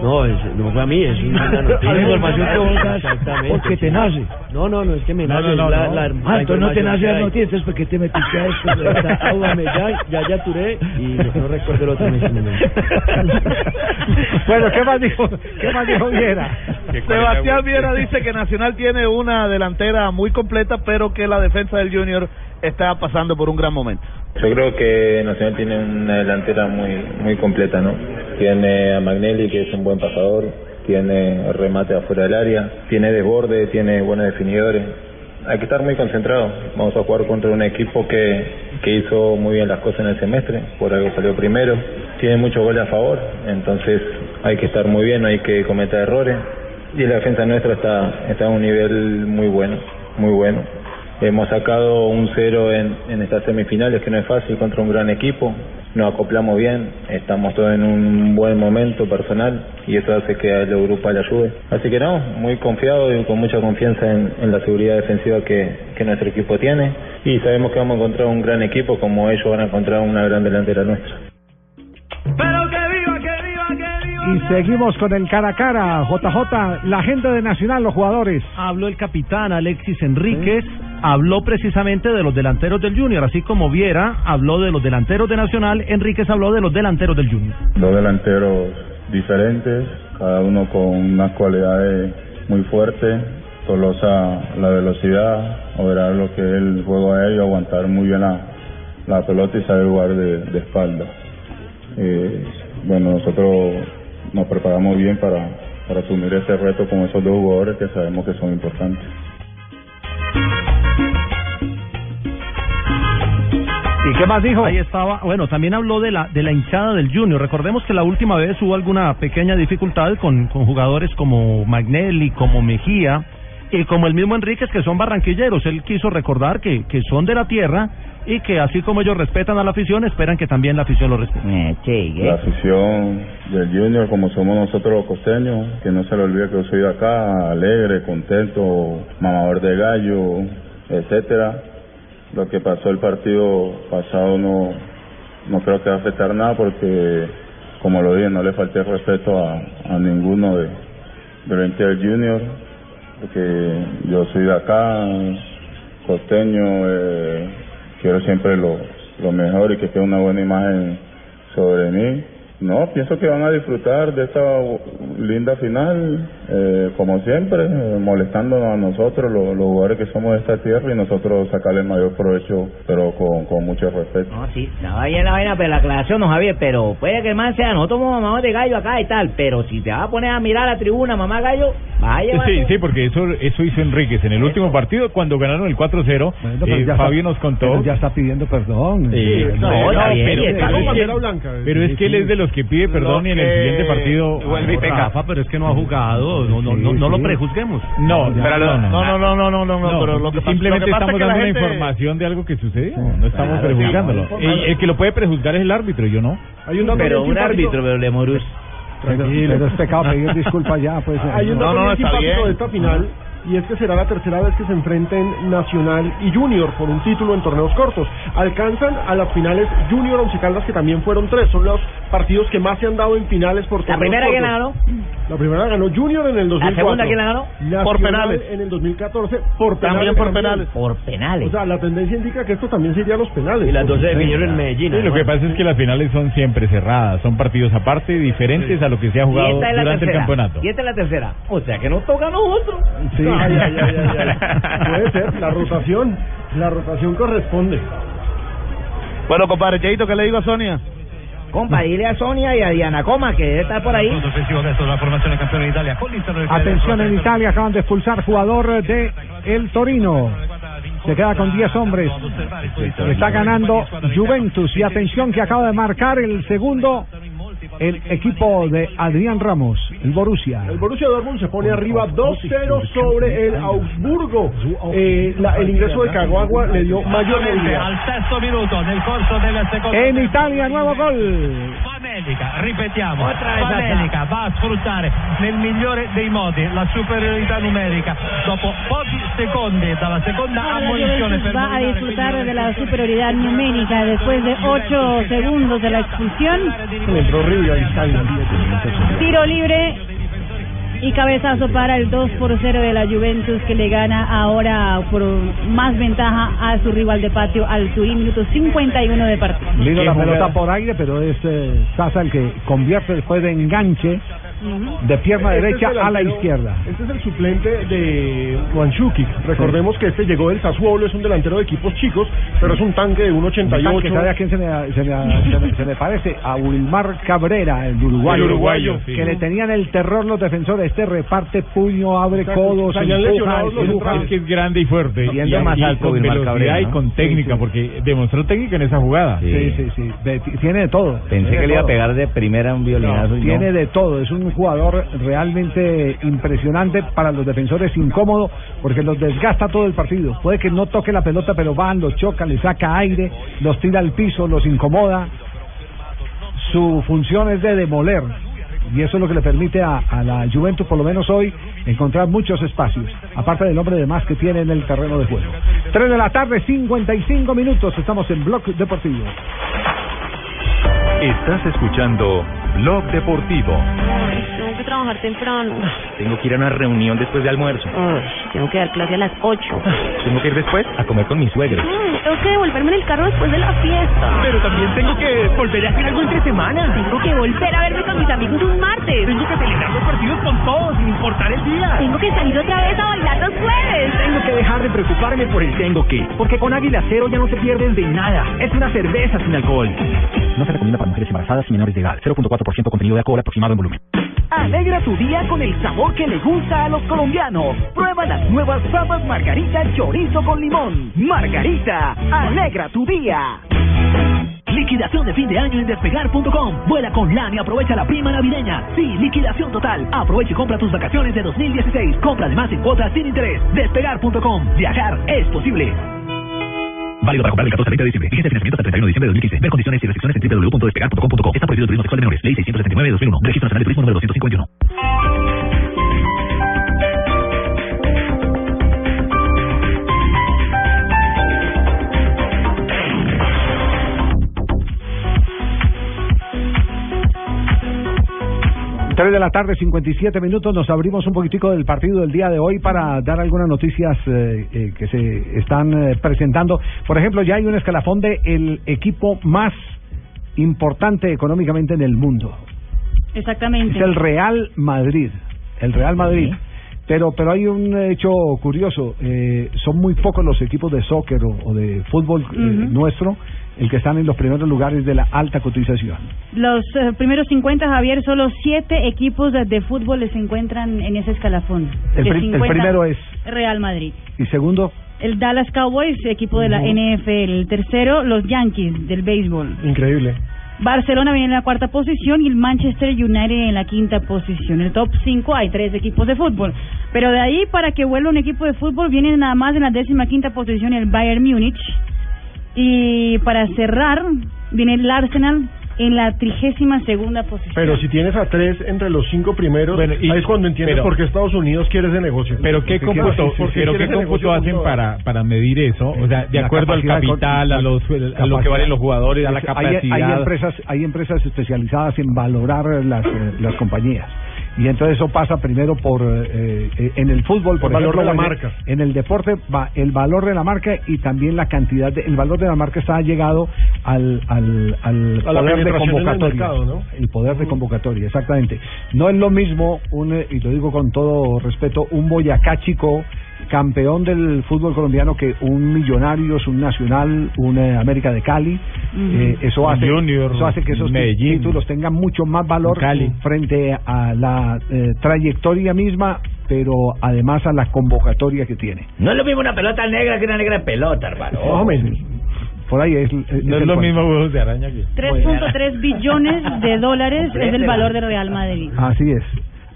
No, es, no fue a mí, es una (laughs) noticia. Información que vos das, Exactamente. porque te nace. No, no, no, es que me nace no, no, la, no. la- Ah, la entonces no te nace las noticias porque te metiste a esto. Está (laughs) Aubameyang, Yaya Touré y no, recuerdo el otro en este momento. (laughs) bueno, ¿qué más dijo, qué más dijo Viera? Sebastián Viera dice que Nacional tiene una delantera muy completa, pero que la defensa del Junior está pasando por un gran momento. Yo creo que Nacional tiene una delantera muy muy completa, ¿no? Tiene a Magnelli, que es un buen pasador, tiene remate afuera del área, tiene desborde, tiene buenos definidores. Hay que estar muy concentrado. Vamos a jugar contra un equipo que, que hizo muy bien las cosas en el semestre, por algo salió primero. Tiene muchos goles a favor, entonces hay que estar muy bien, no hay que cometer errores. Y la defensa nuestra está, está a un nivel muy bueno, muy bueno. Hemos sacado un cero en, en estas semifinales, que no es fácil contra un gran equipo. Nos acoplamos bien, estamos todos en un buen momento personal y eso hace que al Europa le ayude. Así que no, muy confiado y con mucha confianza en, en la seguridad defensiva que, que nuestro equipo tiene y sabemos que vamos a encontrar un gran equipo como ellos van a encontrar una gran delantera nuestra. Y seguimos con el cara a cara. JJ, la gente de Nacional, los jugadores. Habló el capitán Alexis Enríquez, habló precisamente de los delanteros del Junior, así como Viera habló de los delanteros de Nacional, Enríquez habló de los delanteros del Junior. dos delanteros diferentes, cada uno con unas cualidades muy fuertes. Tolosa la velocidad, operar lo que es el juego aéreo, aguantar muy bien la, la pelota y saber jugar de, espalda. Eh, bueno, nosotros nos preparamos bien para, para asumir ese reto con esos dos jugadores que sabemos que son importantes. ¿Y qué más dijo? Ahí estaba, bueno, también habló de la de la hinchada del Junior. Recordemos que la última vez hubo alguna pequeña dificultad con, con jugadores como Magnelli, como Mejía y como el mismo Enríquez que son barranquilleros. Él quiso recordar que, que son de la tierra y que así como ellos respetan a la afición, esperan que también la afición lo respete. La afición del Junior, como somos nosotros los costeños, que no se le olvide que yo soy de acá, alegre, contento, mamador de gallo, etcétera. Lo que pasó el partido pasado no, no creo que va a afectar nada porque, como lo dije, no le falté respeto a, a ninguno de, de del Junior, porque yo soy de acá, costeño, eh, quiero siempre lo, lo mejor y que quede una buena imagen sobre mí. No, pienso que van a disfrutar de esta linda final eh, como siempre, eh, molestándonos a nosotros, los, los jugadores que somos de esta tierra y nosotros sacarle el mayor provecho, pero con, con mucho respeto. No, sí, estaba bien la vaina, pero la aclaración no, Javier, pero puede que el man sea, nosotros somos mamá de gallo acá y tal, pero si te vas a poner a mirar la tribuna, mamá gallo, vaya, Sí, sí, porque eso eso hizo Enríquez en el último partido cuando ganaron el 4-0. pero eh, ya Fabio está- nos contó. pero ya está pidiendo perdón. Sí, no, no, no, bien, pero, está es que, bandera blanca. pero es que él es de los que pide perdón y en el siguiente partido vuelve y peca. Rafa, pero es que no ha jugado, no, no, no, no lo prejuzguemos. No, Pero no, no, No, no, no, no, no, no, no, pero lo que simplemente lo que pasa estamos es que la dando gente- información de algo que sucedió, no estamos Claro, prejuzgándolo. sí. el, el que lo puede prejuzgar es el árbitro, yo no. Hay un Pero bien un simpático. árbitro, pero Lemorus. Pero, pero es pecado pedir disculpas ya, pues. Hay un dato bien simpático de esta final y es que será la tercera vez que se enfrenten Nacional y Junior por un título en torneos cortos. Alcanzan a las finales Junior Once Caldas que también fueron tres. Son los partidos que más se han dado en finales por ¿La torneos primera la cortos. ganó? La primera ganó Junior en el 2004. ¿La segunda la ganó? Nacional Por penales. En el 2014 por penales. También por penales. Por penales. O sea, la tendencia indica que esto también sería los penales. Sí, lo que pasa es que las finales son siempre cerradas, son partidos aparte, diferentes a lo que se ha Y jugado durante el campeonato. Y esta es la tercera. O sea que nos toca a nosotros. Sí. Ay, ay, ay, ay, ay. Puede ser, la rotación. La rotación corresponde. Bueno, compadre, Cheito, ¿qué le digo a Sonia? Compa, dile a Sonia y a Diana Coma que debe estar por ahí. Atención en Italia, acaban de expulsar jugador de el Torino. Se queda con 10 hombres. Está ganando Juventus. Y atención que acaba de marcar el segundo el equipo de Adrián Ramos, el Borussia. El Borussia Dortmund se pone arriba 2-0 sobre el Augsburgo. Eh, la- el ingreso de Caguagua le dio mayor movilidad. al sesto minuto nel corso del En Italia, nuevo gol. Famelica, ripetiamo, Famelica va a sfruttare nel migliore dei modi la superiorità numerica. Dopo pochi secondi dalla seconda Ahora ammonizione per va a disfrutar de la superioridad numérica después de 8 segundos de la expulsión. Tiro libre y cabezazo para el 2 por 0 de la Juventus que le gana ahora por más ventaja a su rival de patio al Turín, minuto 51 de partido. Vino la pelota por aire, pero es eh, Sasa el que convierte después de enganche de pierna Este derecha es el a la izquierda. Este es el suplente de Wanchuki. Recordemos que este llegó del Sassuolo, es un delantero de equipos chicos, pero es un tanque de Que 1.88. ¿Sabe a quién se me, se, me, se, me, se me parece? A Wilmar Cabrera, el uruguayo. El uruguayo, sí. Que le tenían el terror los defensores. Este reparte puño, abre Exacto. codos, empuja, empuja. Es que es grande y fuerte. Siendo y, más y alto con Wilmar Cabrera, y ¿no? con técnica, porque demostró técnica en esa jugada. Sí, sí, sí. De- tiene de todo. Pensé Tiene que le iba a pegar de primera un violinazo y no. Tiene de todo, es un jugador realmente impresionante para los defensores, incómodo, porque los desgasta todo el partido. Puede que no toque la pelota, pero van, los choca, le saca aire, los tira al piso, los incomoda. Su función es de demoler. Y eso es lo que le permite a, a la Juventus, por lo menos hoy, encontrar muchos espacios, aparte del hombre de más que tiene en el terreno de juego. 3 de la tarde, 55 minutos, estamos en Block Deportivo. Estás escuchando Blog Deportivo. Tengo que trabajar temprano. Tengo que ir a una reunión después de almuerzo. Tengo que dar clase a las 8. Tengo que ir después a comer con mis suegros. Tengo que devolverme en el carro después de la fiesta. Pero también tengo que volver a hacer algo entre semana. Tengo que volver a verme con mis amigos un martes. Tengo que celebrar los partidos con todos, sin importar el día. Tengo que salir otra vez a bailar los jueves. Tengo que dejar de preocuparme por el tengo que. Porque con Águila Cero ya no se pierden de nada. Es una cerveza sin alcohol. No se recomienda para mujeres embarazadas y menores de edad. 0.4% contenido de alcohol aproximado en volumen. Alegra tu día con el sabor que le gusta a los colombianos. Prueba las nuevas papas Margarita Chorizo con limón. Margarita, alegra tu día. Liquidación de fin de año en despegar.com. Vuela con LAN y aprovecha la prima navideña. Sí, liquidación total. Aprovecha y compra tus vacaciones de 2016. Compra además en cuotas sin interés. Despegar.com. Viajar es posible. Válido para comprar el 14 al 20 de diciembre. Vigente financiamiento hasta el 31 de diciembre de 2015. Ver condiciones y restricciones en www.despegar.com.co. Está prohibido el turismo sexual de menores. Ley 679 de 2001. Registro Nacional de Turismo número 251. Tres de la tarde, 57 minutos. Nos abrimos un poquitico del partido del día de hoy para dar algunas noticias eh, eh, que se están eh, presentando. Por ejemplo, ya hay un escalafón de el equipo más importante económicamente en el mundo. Exactamente. Es el Real Madrid. el Real Madrid. Pero, pero hay un hecho curioso, eh, son muy pocos los equipos de soccer o, o de fútbol nuestro el que están en los primeros lugares de la alta cotización. Los eh, primeros 50, Javier, solo siete equipos de, de fútbol se encuentran en ese escalafón. El De pri- el 50, primero es- Real Madrid. Y segundo, El Dallas Cowboys, equipo de la. NFL. El tercero, los Yankees del béisbol. Increíble. Barcelona viene en la cuarta posición y el Manchester United en la quinta posición. En el top 5 hay tres equipos de fútbol. Pero de ahí para que vuelva un equipo de fútbol viene nada más en la décima quinta posición el Bayern Múnich. Y para cerrar viene el Arsenal en la trigésima segunda posición. Pero si tienes a tres entre los cinco primeros, Bueno, y- ahí es cuando entiendes pero- por qué Estados Unidos quiere ese negocio. Pero qué cómputo, pero qué cómputo hacen para para medir eso, o sea, de La acuerdo al capital, a los a lo que valen los jugadores, a la Hay- capacidad. Hay, empresas, hay empresas especializadas en valorar las, eh, las compañías. Y entonces eso pasa primero por, eh, eh, en el fútbol, por El valor de la marca. En el deporte va el valor de la marca y también la cantidad de, el valor de la marca está llegado al, al, al A poder de el convocatoria. mercado, ¿no? El poder de convocatoria, exactamente. No es lo mismo, un, eh, y lo digo con todo respeto, un Boyacá chico campeón del fútbol colombiano que un Millonarios, un Nacional, un eh, América de Cali. Eh, eso, hace, Junior, eso hace que esos Medellín. títulos tengan mucho más valor Cali. frente a la eh, trayectoria misma, pero además a la convocatoria que tiene. No es lo mismo una pelota negra que una negra pelota, hermano. Más o menos. Por ahí es, No es lo cuento. mismo huevos de araña que 3.3 billones de dólares es el valor del Real Madrid. Así es.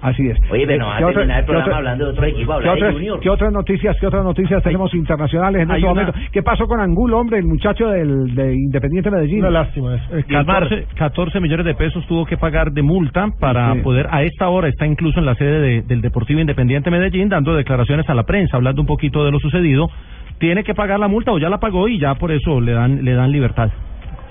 Así es. Oye, pero no va a ¿Qué otra- terminar el qué programa otra- hablando de otro equipo, ¿Qué hablar de otras, Junior. qué otras noticias, qué otras noticias tenemos internacionales en este una- momento? ¿Qué pasó con Angulo, hombre, el muchacho del, de Independiente Medellín? Una lástima eso. Eh, 14, 14 millones de pesos tuvo que pagar de multa para Sí. poder, a esta hora está incluso en la sede de- del Deportivo Independiente Medellín dando declaraciones a la prensa, hablando un poquito de lo sucedido. Tiene que pagar la multa o ya la pagó y ya por eso le dan, le dan libertad.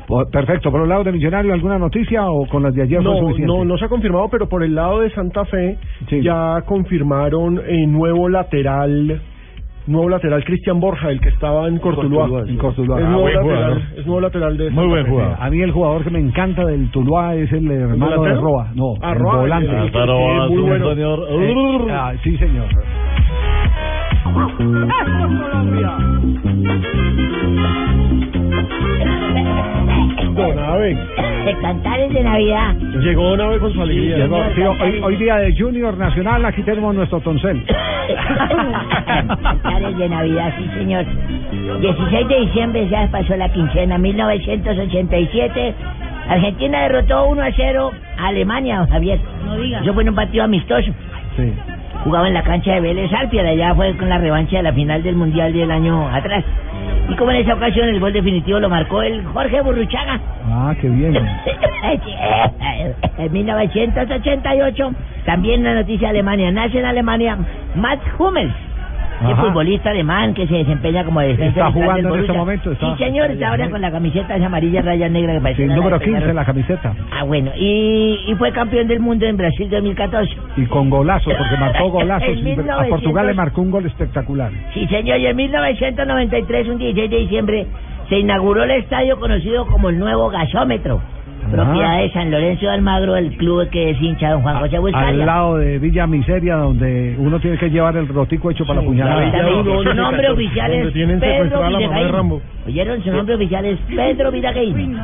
Por- Perfecto. ¿Por el lado de Millonario alguna noticia o con las de ayer fue No, suficiente? no, no se ha confirmado, pero por el lado de Santa Fe Sí. ya confirmaron eh, nuevo lateral, nuevo lateral Cristian Borja, el que estaba en Cortuluá. Cortuluá, en Cortuluá. Es, Ah, nuevo buen lateral, jugador. es nuevo lateral de Muy Santa buen Fe. jugador. A mí el jugador que me encanta del Tuluá es el hermano de delantero? Roa. No, Ah, el Roa, volante. el- el- el- el- muy bueno. Eh, ah, sí, señor. Don Ave. Cantares de Navidad. Llegó Don Ave con su alegría. Llegó, sí, hoy, hoy día de Junior Nacional, aquí tenemos nuestro toncel. (laughs) Cantares de Navidad, sí, señor. 16 de diciembre ya pasó la quincena, 1987. Argentina derrotó 1 a 0 a Alemania, Javier. No diga. Eso fue en un partido amistoso. Sí. Jugaba en la cancha de Vélez Arpia, de allá fue con la revancha de la final del Mundial del año atrás. Y como en esa ocasión el gol definitivo lo marcó el Jorge Burruchaga. Ah, qué bien. (laughs) En 1988, también la noticia de Alemania, nace en Alemania Mats Hummels, el Ajá. futbolista alemán que se desempeña como defensa Está central del jugando en este momento, está- Sí, señor, está ahora con la camiseta esa amarilla raya negra que parece Sí, una número de- 15 en la camiseta. Ah, bueno, y, y fue campeón del mundo en Brasil 2014. Y con golazos, porque marcó golazos. (laughs) En A 1900. Portugal le marcó un gol espectacular. Sí, señor, y en 1993, un 16 de diciembre, se inauguró el estadio conocido como el nuevo gasómetro. Propiedad de San Lorenzo de Almagro, el club que es hincha don Juan José Al Buscalia. lado de Villa Miseria, donde uno tiene que llevar el rotico hecho para la puñalada. Su nombre oficial es Pedro Videgain. ¿Oyeron? Su nombre oficial es Pedro Videgain.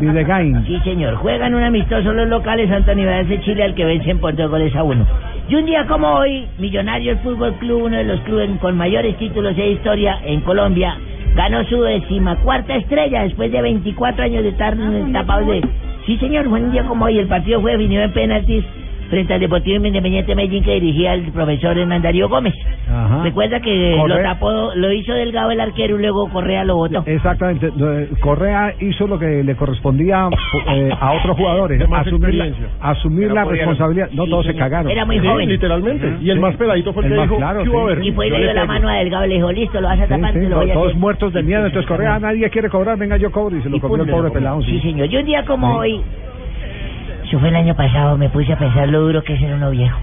Videgain. Sí, señor. Juegan un amistoso los locales ante Universidad de Chile al que vencen por dos goles a uno. Y un día como hoy, Millonarios Fútbol Club, uno de los clubes con mayores títulos de historia en Colombia, ganó su decimacuarta estrella después de 24 años de estar tapados de... Sí, señor, fue un día como hoy. El partido fue definido en penaltis frente al Deportivo Independiente Medellín que dirigía el profesor Hernán Darío Gómez. Ajá. Recuerda que lo tapó, lo hizo Delgado el arquero y luego Correa lo botó. Exactamente. Correa hizo lo que le correspondía eh, a otros jugadores. (laughs) De Asumir la, asumir la responsabilidad. No, Sí, todos se cagaron. Era muy Sí, joven. literalmente. Y el Sí. más peladito fue el, El que más dijo, claro, "¿Qué hubo, sí. a ver?". Y fue y le dio la mano a Delgado y le dijo, listo, lo vas a Sí, tapar, te lo voy a todos hacer. muertos de miedo. Entonces Correa, nadie quiere cobrar. Venga, yo cobro. Y se lo cobró el pobre pelado. Sí, Sí. señor. Yo un día como hoy, eso fue el año pasado, me puse a pensar lo duro que es ser uno viejo.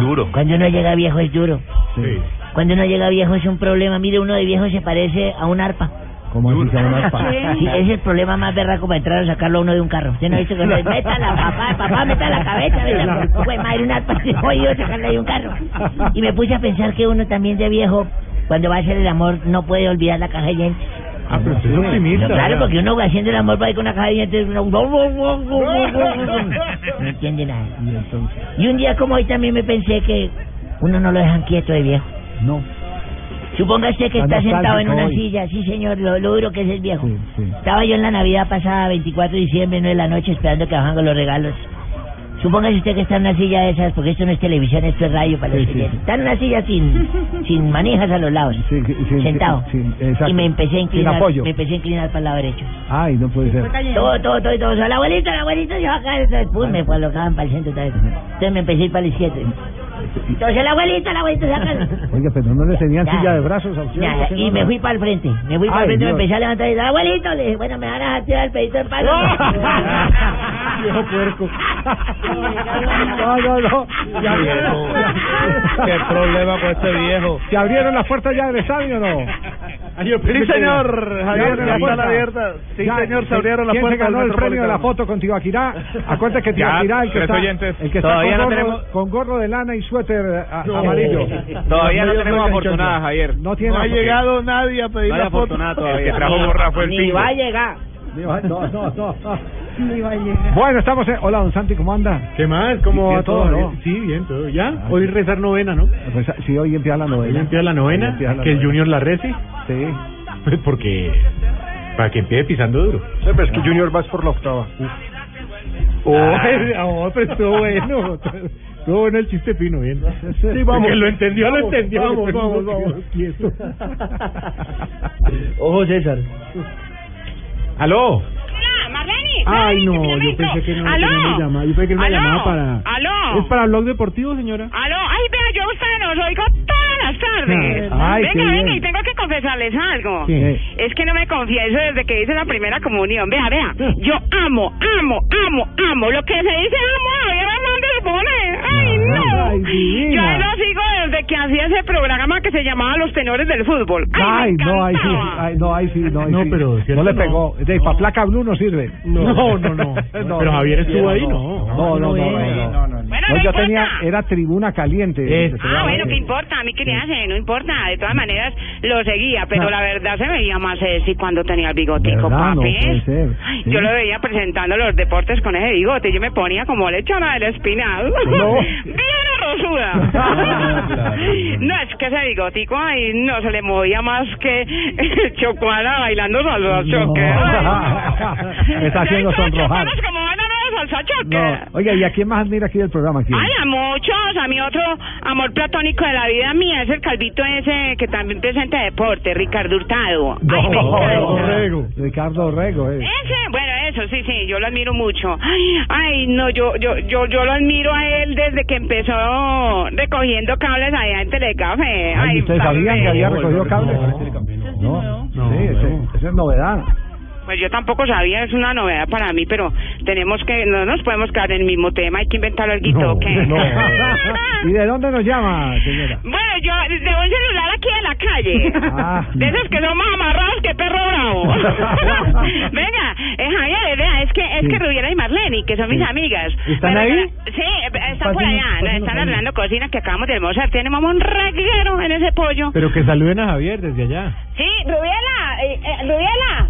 Duro. Cuando uno llega viejo es duro. Sí. Cuando uno llega viejo es un problema. Mire, uno de viejo se parece a un arpa. ¿Cómo se llama una Sí, ese es el problema más berraco para entrar a sacarlo a uno de un carro. ¿Usted no ha visto que uno dice, meta la papá, papá, meta la cabeza, meta Pues madre, una parte (laughs) jodido sacarlo de un carro. Y me puse a pensar que uno también de viejo, cuando va a hacer el amor, no puede olvidar la caja de. Ah, pero usted es optimista. No, claro, porque uno haciendo el amor va ahí con una caja de dientes. uno- No entiende nada. (laughs) Y un día como hoy también me pensé que uno no lo dejan quieto de viejo. No. Supóngase que Está sentado en una hoy. silla, sí señor, lo, lo duro que es el viejo. Estaba yo en la Navidad pasada, 24 de diciembre, 9 de la noche, esperando que bajan con los regalos. Supóngase usted que está en una silla de esas, porque esto no es televisión, esto es radio para los Sí, sí. Está en una silla sin, (laughs) sin manijas a los lados, Sí, sí, sentado. y me empecé a inclinar, apoyo. me empecé a inclinar para el lado derecho. Ay, no puede ser. Todo, todo, todo, todo. El abuelito, el abuelito, yo acá, entonces, pum, me colocaban para el centro otra vez. Entonces me empecé a ir para la izquierda. Entonces el abuelito, el abuelito, saca. (laughs) Oiga, pero no le tenían Ya. silla de brazos a usted. Ya, ¿por qué y no? me fui para el frente. Me fui para el frente, me Dios. empecé a levantar y dije, abuelito, le dije, bueno, me van a dejar tirar el pedito del palo. (laughs) Viejo puerco. (laughs) No, no, no. Ya vieron. Qué problema con este viejo. ¿Se abrieron las puertas ya del estadio o no? Sí, señor, ¿Se Javier, la puerta? abiertas. Sí, señor, se abrieron las ¿quién puertas se ganó el premio de la foto con Tibaquirá? Acuérdate que Tibaquirá, el que está, el que está Todavía con, no gorro, tenemos- con gorro de lana y suéter eh, amarillo. Todavía no tenemos afortunada, Javier. No tiene No ha llegado nadie a pedir la foto. afortunada (laughs) todavía. El que trajo gorra fue el Ni pingo. va a llegar. No, no, no. Bueno, estamos en... Hola, don Santi, ¿cómo anda? ¿Qué más? ¿Cómo va todo? Sí, bien, todo. ¿Ya? Hoy rezar novena, ¿no? Pues, sí, hoy empieza la Hoy novena. empieza la novena, empieza la que el. Junior la rece, Sí. pues porque... Para que empiece pisando duro. Sí, pero es que Junior vas por la octava. (laughs) Oh, oh, pero estuvo bueno. Estuvo bueno el chiste fino, bien. Sí, vamos. Que lo entendió, lo entendió. vamos, vamos, vamos. quieto. Ojo, César. ¿Aló? Ay, no, yo pensé que no, ¿Aló? que no me llamaba. Yo pensé que me ¿Aló? llamaba para... ¿Aló? ¿Es para Blog Deportivo, señora? Aló, ay, vea, yo a ustedes los oigo todas las tardes. Ay, qué venga, bien. venga, y tengo que confesarles algo. ¿Qué? Es que no me confieso desde que hice la primera comunión. Vea, vea, yo amo, amo, amo, amo. Lo que se dice amo a Javier Hernández Bonet. Ay, no. Ay. Yo lo sigo desde que hacía ese programa que se llamaba Los Tenores del Fútbol. Ay, Ay, no, ahí sí, ay, no, ahí sí, no, ahí No, sí. pero no le no. pegó. De para placa blue no sirve. No, (laughs) no, no. (laughs) Pero Javier estuvo ahí, no. No, no, no, no, no, no. Bueno, No, no yo importa. tenía, era tribuna caliente. Es- Ah, bueno, ¿qué importa? A mí qué le hace, no importa. De todas maneras, lo seguía, pero Ah. la verdad se veía más sexy cuando tenía el bigotico, ¿Verdad? No papi. puede ser. Sí. Yo lo veía presentando los deportes con ese bigote. Yo me ponía como lechona del espinal. No. (laughs) Bien arrozuda. No, es que ese bigotico ahí no se le movía más que Chocuana bailando salsa choque. (laughs) Me está haciendo sonrojar. como bailan los salsa choque. No. Oiga, ¿y a quién más admira aquí del programa? ¿Quién? Ay, a muchos. A mi otro amor platónico de la vida mía es el calvito ese que también presenta deporte, Ricardo Hurtado. Ay, me encanta. Rego. Ricardo Rego, eh. Ese, bueno, eso sí, sí, yo lo admiro mucho. Ay, no, yo, yo, yo, yo lo admiro a él desde que empezó recogiendo cables allá en Telecafé. Ay, Ay, ¿Ustedes sabían que había recogido cables? No, sí, ese- esa es novedad. Pues yo tampoco sabía, es una novedad para mí, pero tenemos que, no nos podemos quedar en el mismo tema, hay que inventar algo, No, ¿qué? no. (laughs) ¿Y de dónde nos llama, señora? Bueno, yo de un celular aquí en la calle. Ah. De esos que son más amarrados que perro bravo. (laughs) Venga, eh, Javier, vea, es que es Sí. que Rubiera y Marlene, que son mis Sí. amigas. ¿Están ahí? Sí, eh, están por allá, están ahí. arreglando cocina que acabamos de almorzar. Tenemos un reguero en ese pollo. Pero que saluden a Javier desde allá. Sí, Rubiela, eh, eh, Rubiela,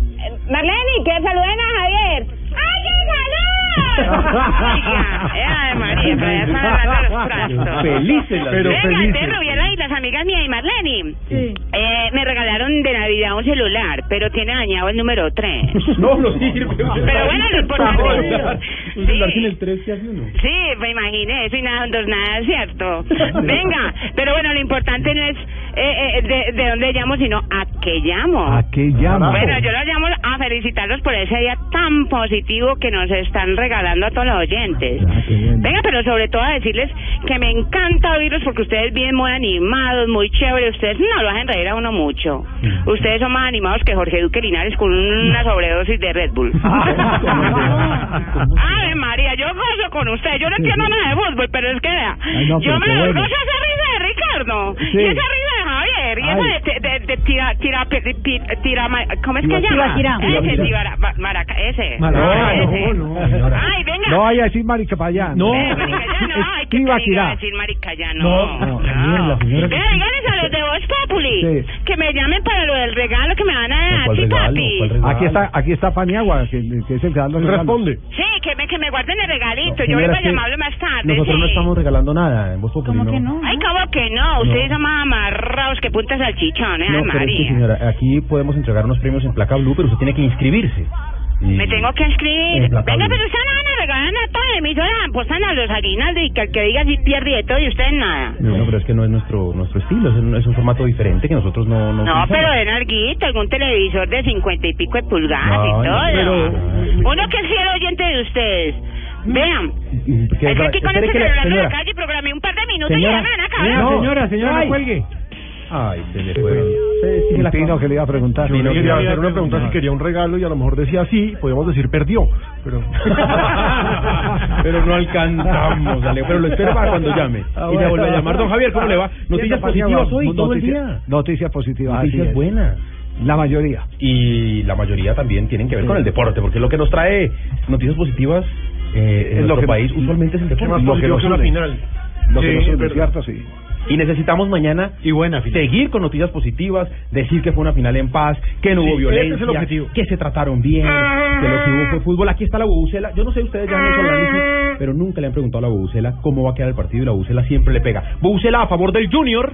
Marlene, que saluden a Javier. ¡Ay, qué salud! Oiga, eh, ay, María, los trastos. Felices las Pero Venga, felices. entonces Rubiela y las amigas mías y Marlene. Eh, me regalaron de Navidad un celular, pero tiene dañado el número 3. No, no sirve. Pero bueno, lo importante Un celular sin el 3 que hace uno. Sí, me imaginé, eso y nada, dos nada, ¿cierto? Venga, pero bueno, lo importante no es eh, eh, de, de dónde llamo, sino a qué llamo. ¿A qué llama? Bueno, yo los llamo a felicitarlos por ese día tan positivo que nos están regalando a todos los oyentes. Ah. Venga, pero sobre todo a decirles que me encanta oírlos porque ustedes vienen muy animados, muy chéveres. Ustedes no lo hacen reír a uno mucho. Ustedes son más animados que Jorge Duque Linares con una sobredosis de Red Bull. (laughs) Ay, María, yo gozo con usted. Yo no entiendo nada de fútbol, pero es que vea, yo me gozo esa risa de Ricardo y esa risa de Eso de, de, de tira, tira, tira, ¿cómo es que se llama? Ese, tibara- ma- maraca, ese. No, Ah, ese. no, no, señora. Ay, venga. No vaya a decir maricapayán. No. Maricayano, ay, pena decir maricayano. No, no. Vea, díganles (laughs) a los de Voz Populi Sí. que me llamen para lo del regalo que me van a dar, ¿Cuál sí, papi. Aquí está, aquí está Paniagua, que, que es el que da los regalos. Responde. Sí, que que me guarden el regalito. Yo vuelvo a llamarlo más tarde. Nosotros no estamos regalando nada en Voz Populi, ¿Cómo que no? Ay, ¿cómo que no? Ustedes son más amarrados que puntas salchichones, No, ay, pero es que, María. señora, aquí podemos entregar unos premios en placa blue, pero usted tiene que inscribirse. Me tengo que inscribir. Venga, pero ustedes no van a regalar nada de emisoras, apostan a los aguinaldos y que el que diga si pierde y de todo y ustedes nada. Bueno, pero es que no es nuestro nuestro estilo, es un, es un formato diferente que nosotros no... No, No, pero den alguito, algún televisor de cincuenta y pico de pulgadas No, y no, todo. pero- Uno que es fiel oyente de ustedes. Vean, es que aquí con este celular de la señora. calle programé un par de minutos Señora, y ya me van a acabar. señora, señora, señora, no cuelgue. Ay, se le fue. El Pino que le iba a preguntar. Yo le quería hacer una pregunta si quería un regalo y a lo mejor decía sí, podíamos decir perdió, pero (laughs) Pero no alcanzamos, Alejo, pero lo espero para cuando llame. Ah, y ya vuelve a llamar. Don Javier, ¿cómo le va? Noticias positivas hoy, todo el día. Noticias positivas. Noticias buenas. La mayoría. Y la mayoría también tienen que ver Sí. con el deporte, porque lo que nos trae noticias positivas eh, en Es lo nuestro que- país usualmente es el deporte. positivo que una final. Lo Sí, que nos. ¿cierto? Sí. Y necesitamos mañana y buena seguir con noticias positivas, decir que fue una final en paz, que no Sí, hubo ese es el violencia, objetivo. que se trataron bien, que lo que hubo fue fútbol. Aquí está la Bubucela. Yo no sé ustedes ya han hecho análisis, pero nunca le han preguntado a la Bubucela cómo va a quedar el partido y la Bubucela siempre le pega. Bubucela a favor del Junior.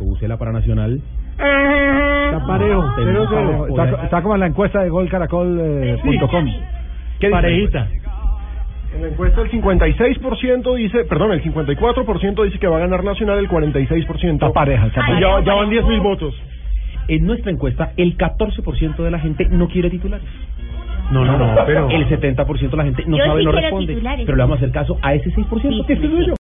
Bubucela para Nacional. Está parejo. Está como en la encuesta de golcaracol.com. Parejita. En la encuesta el 56% dice, perdón, el 54% dice que va a ganar Nacional, el 46%. Está pareja, Y ya, ya van 10 mil votos. En nuestra encuesta, el 14% de la gente no quiere titulares. No, no, no, pero- El 70% de la gente no Yo sabe, sí no quiero responde. titulares. Pero le vamos a hacer caso a ese 6%, Sí, que es sí, suyo.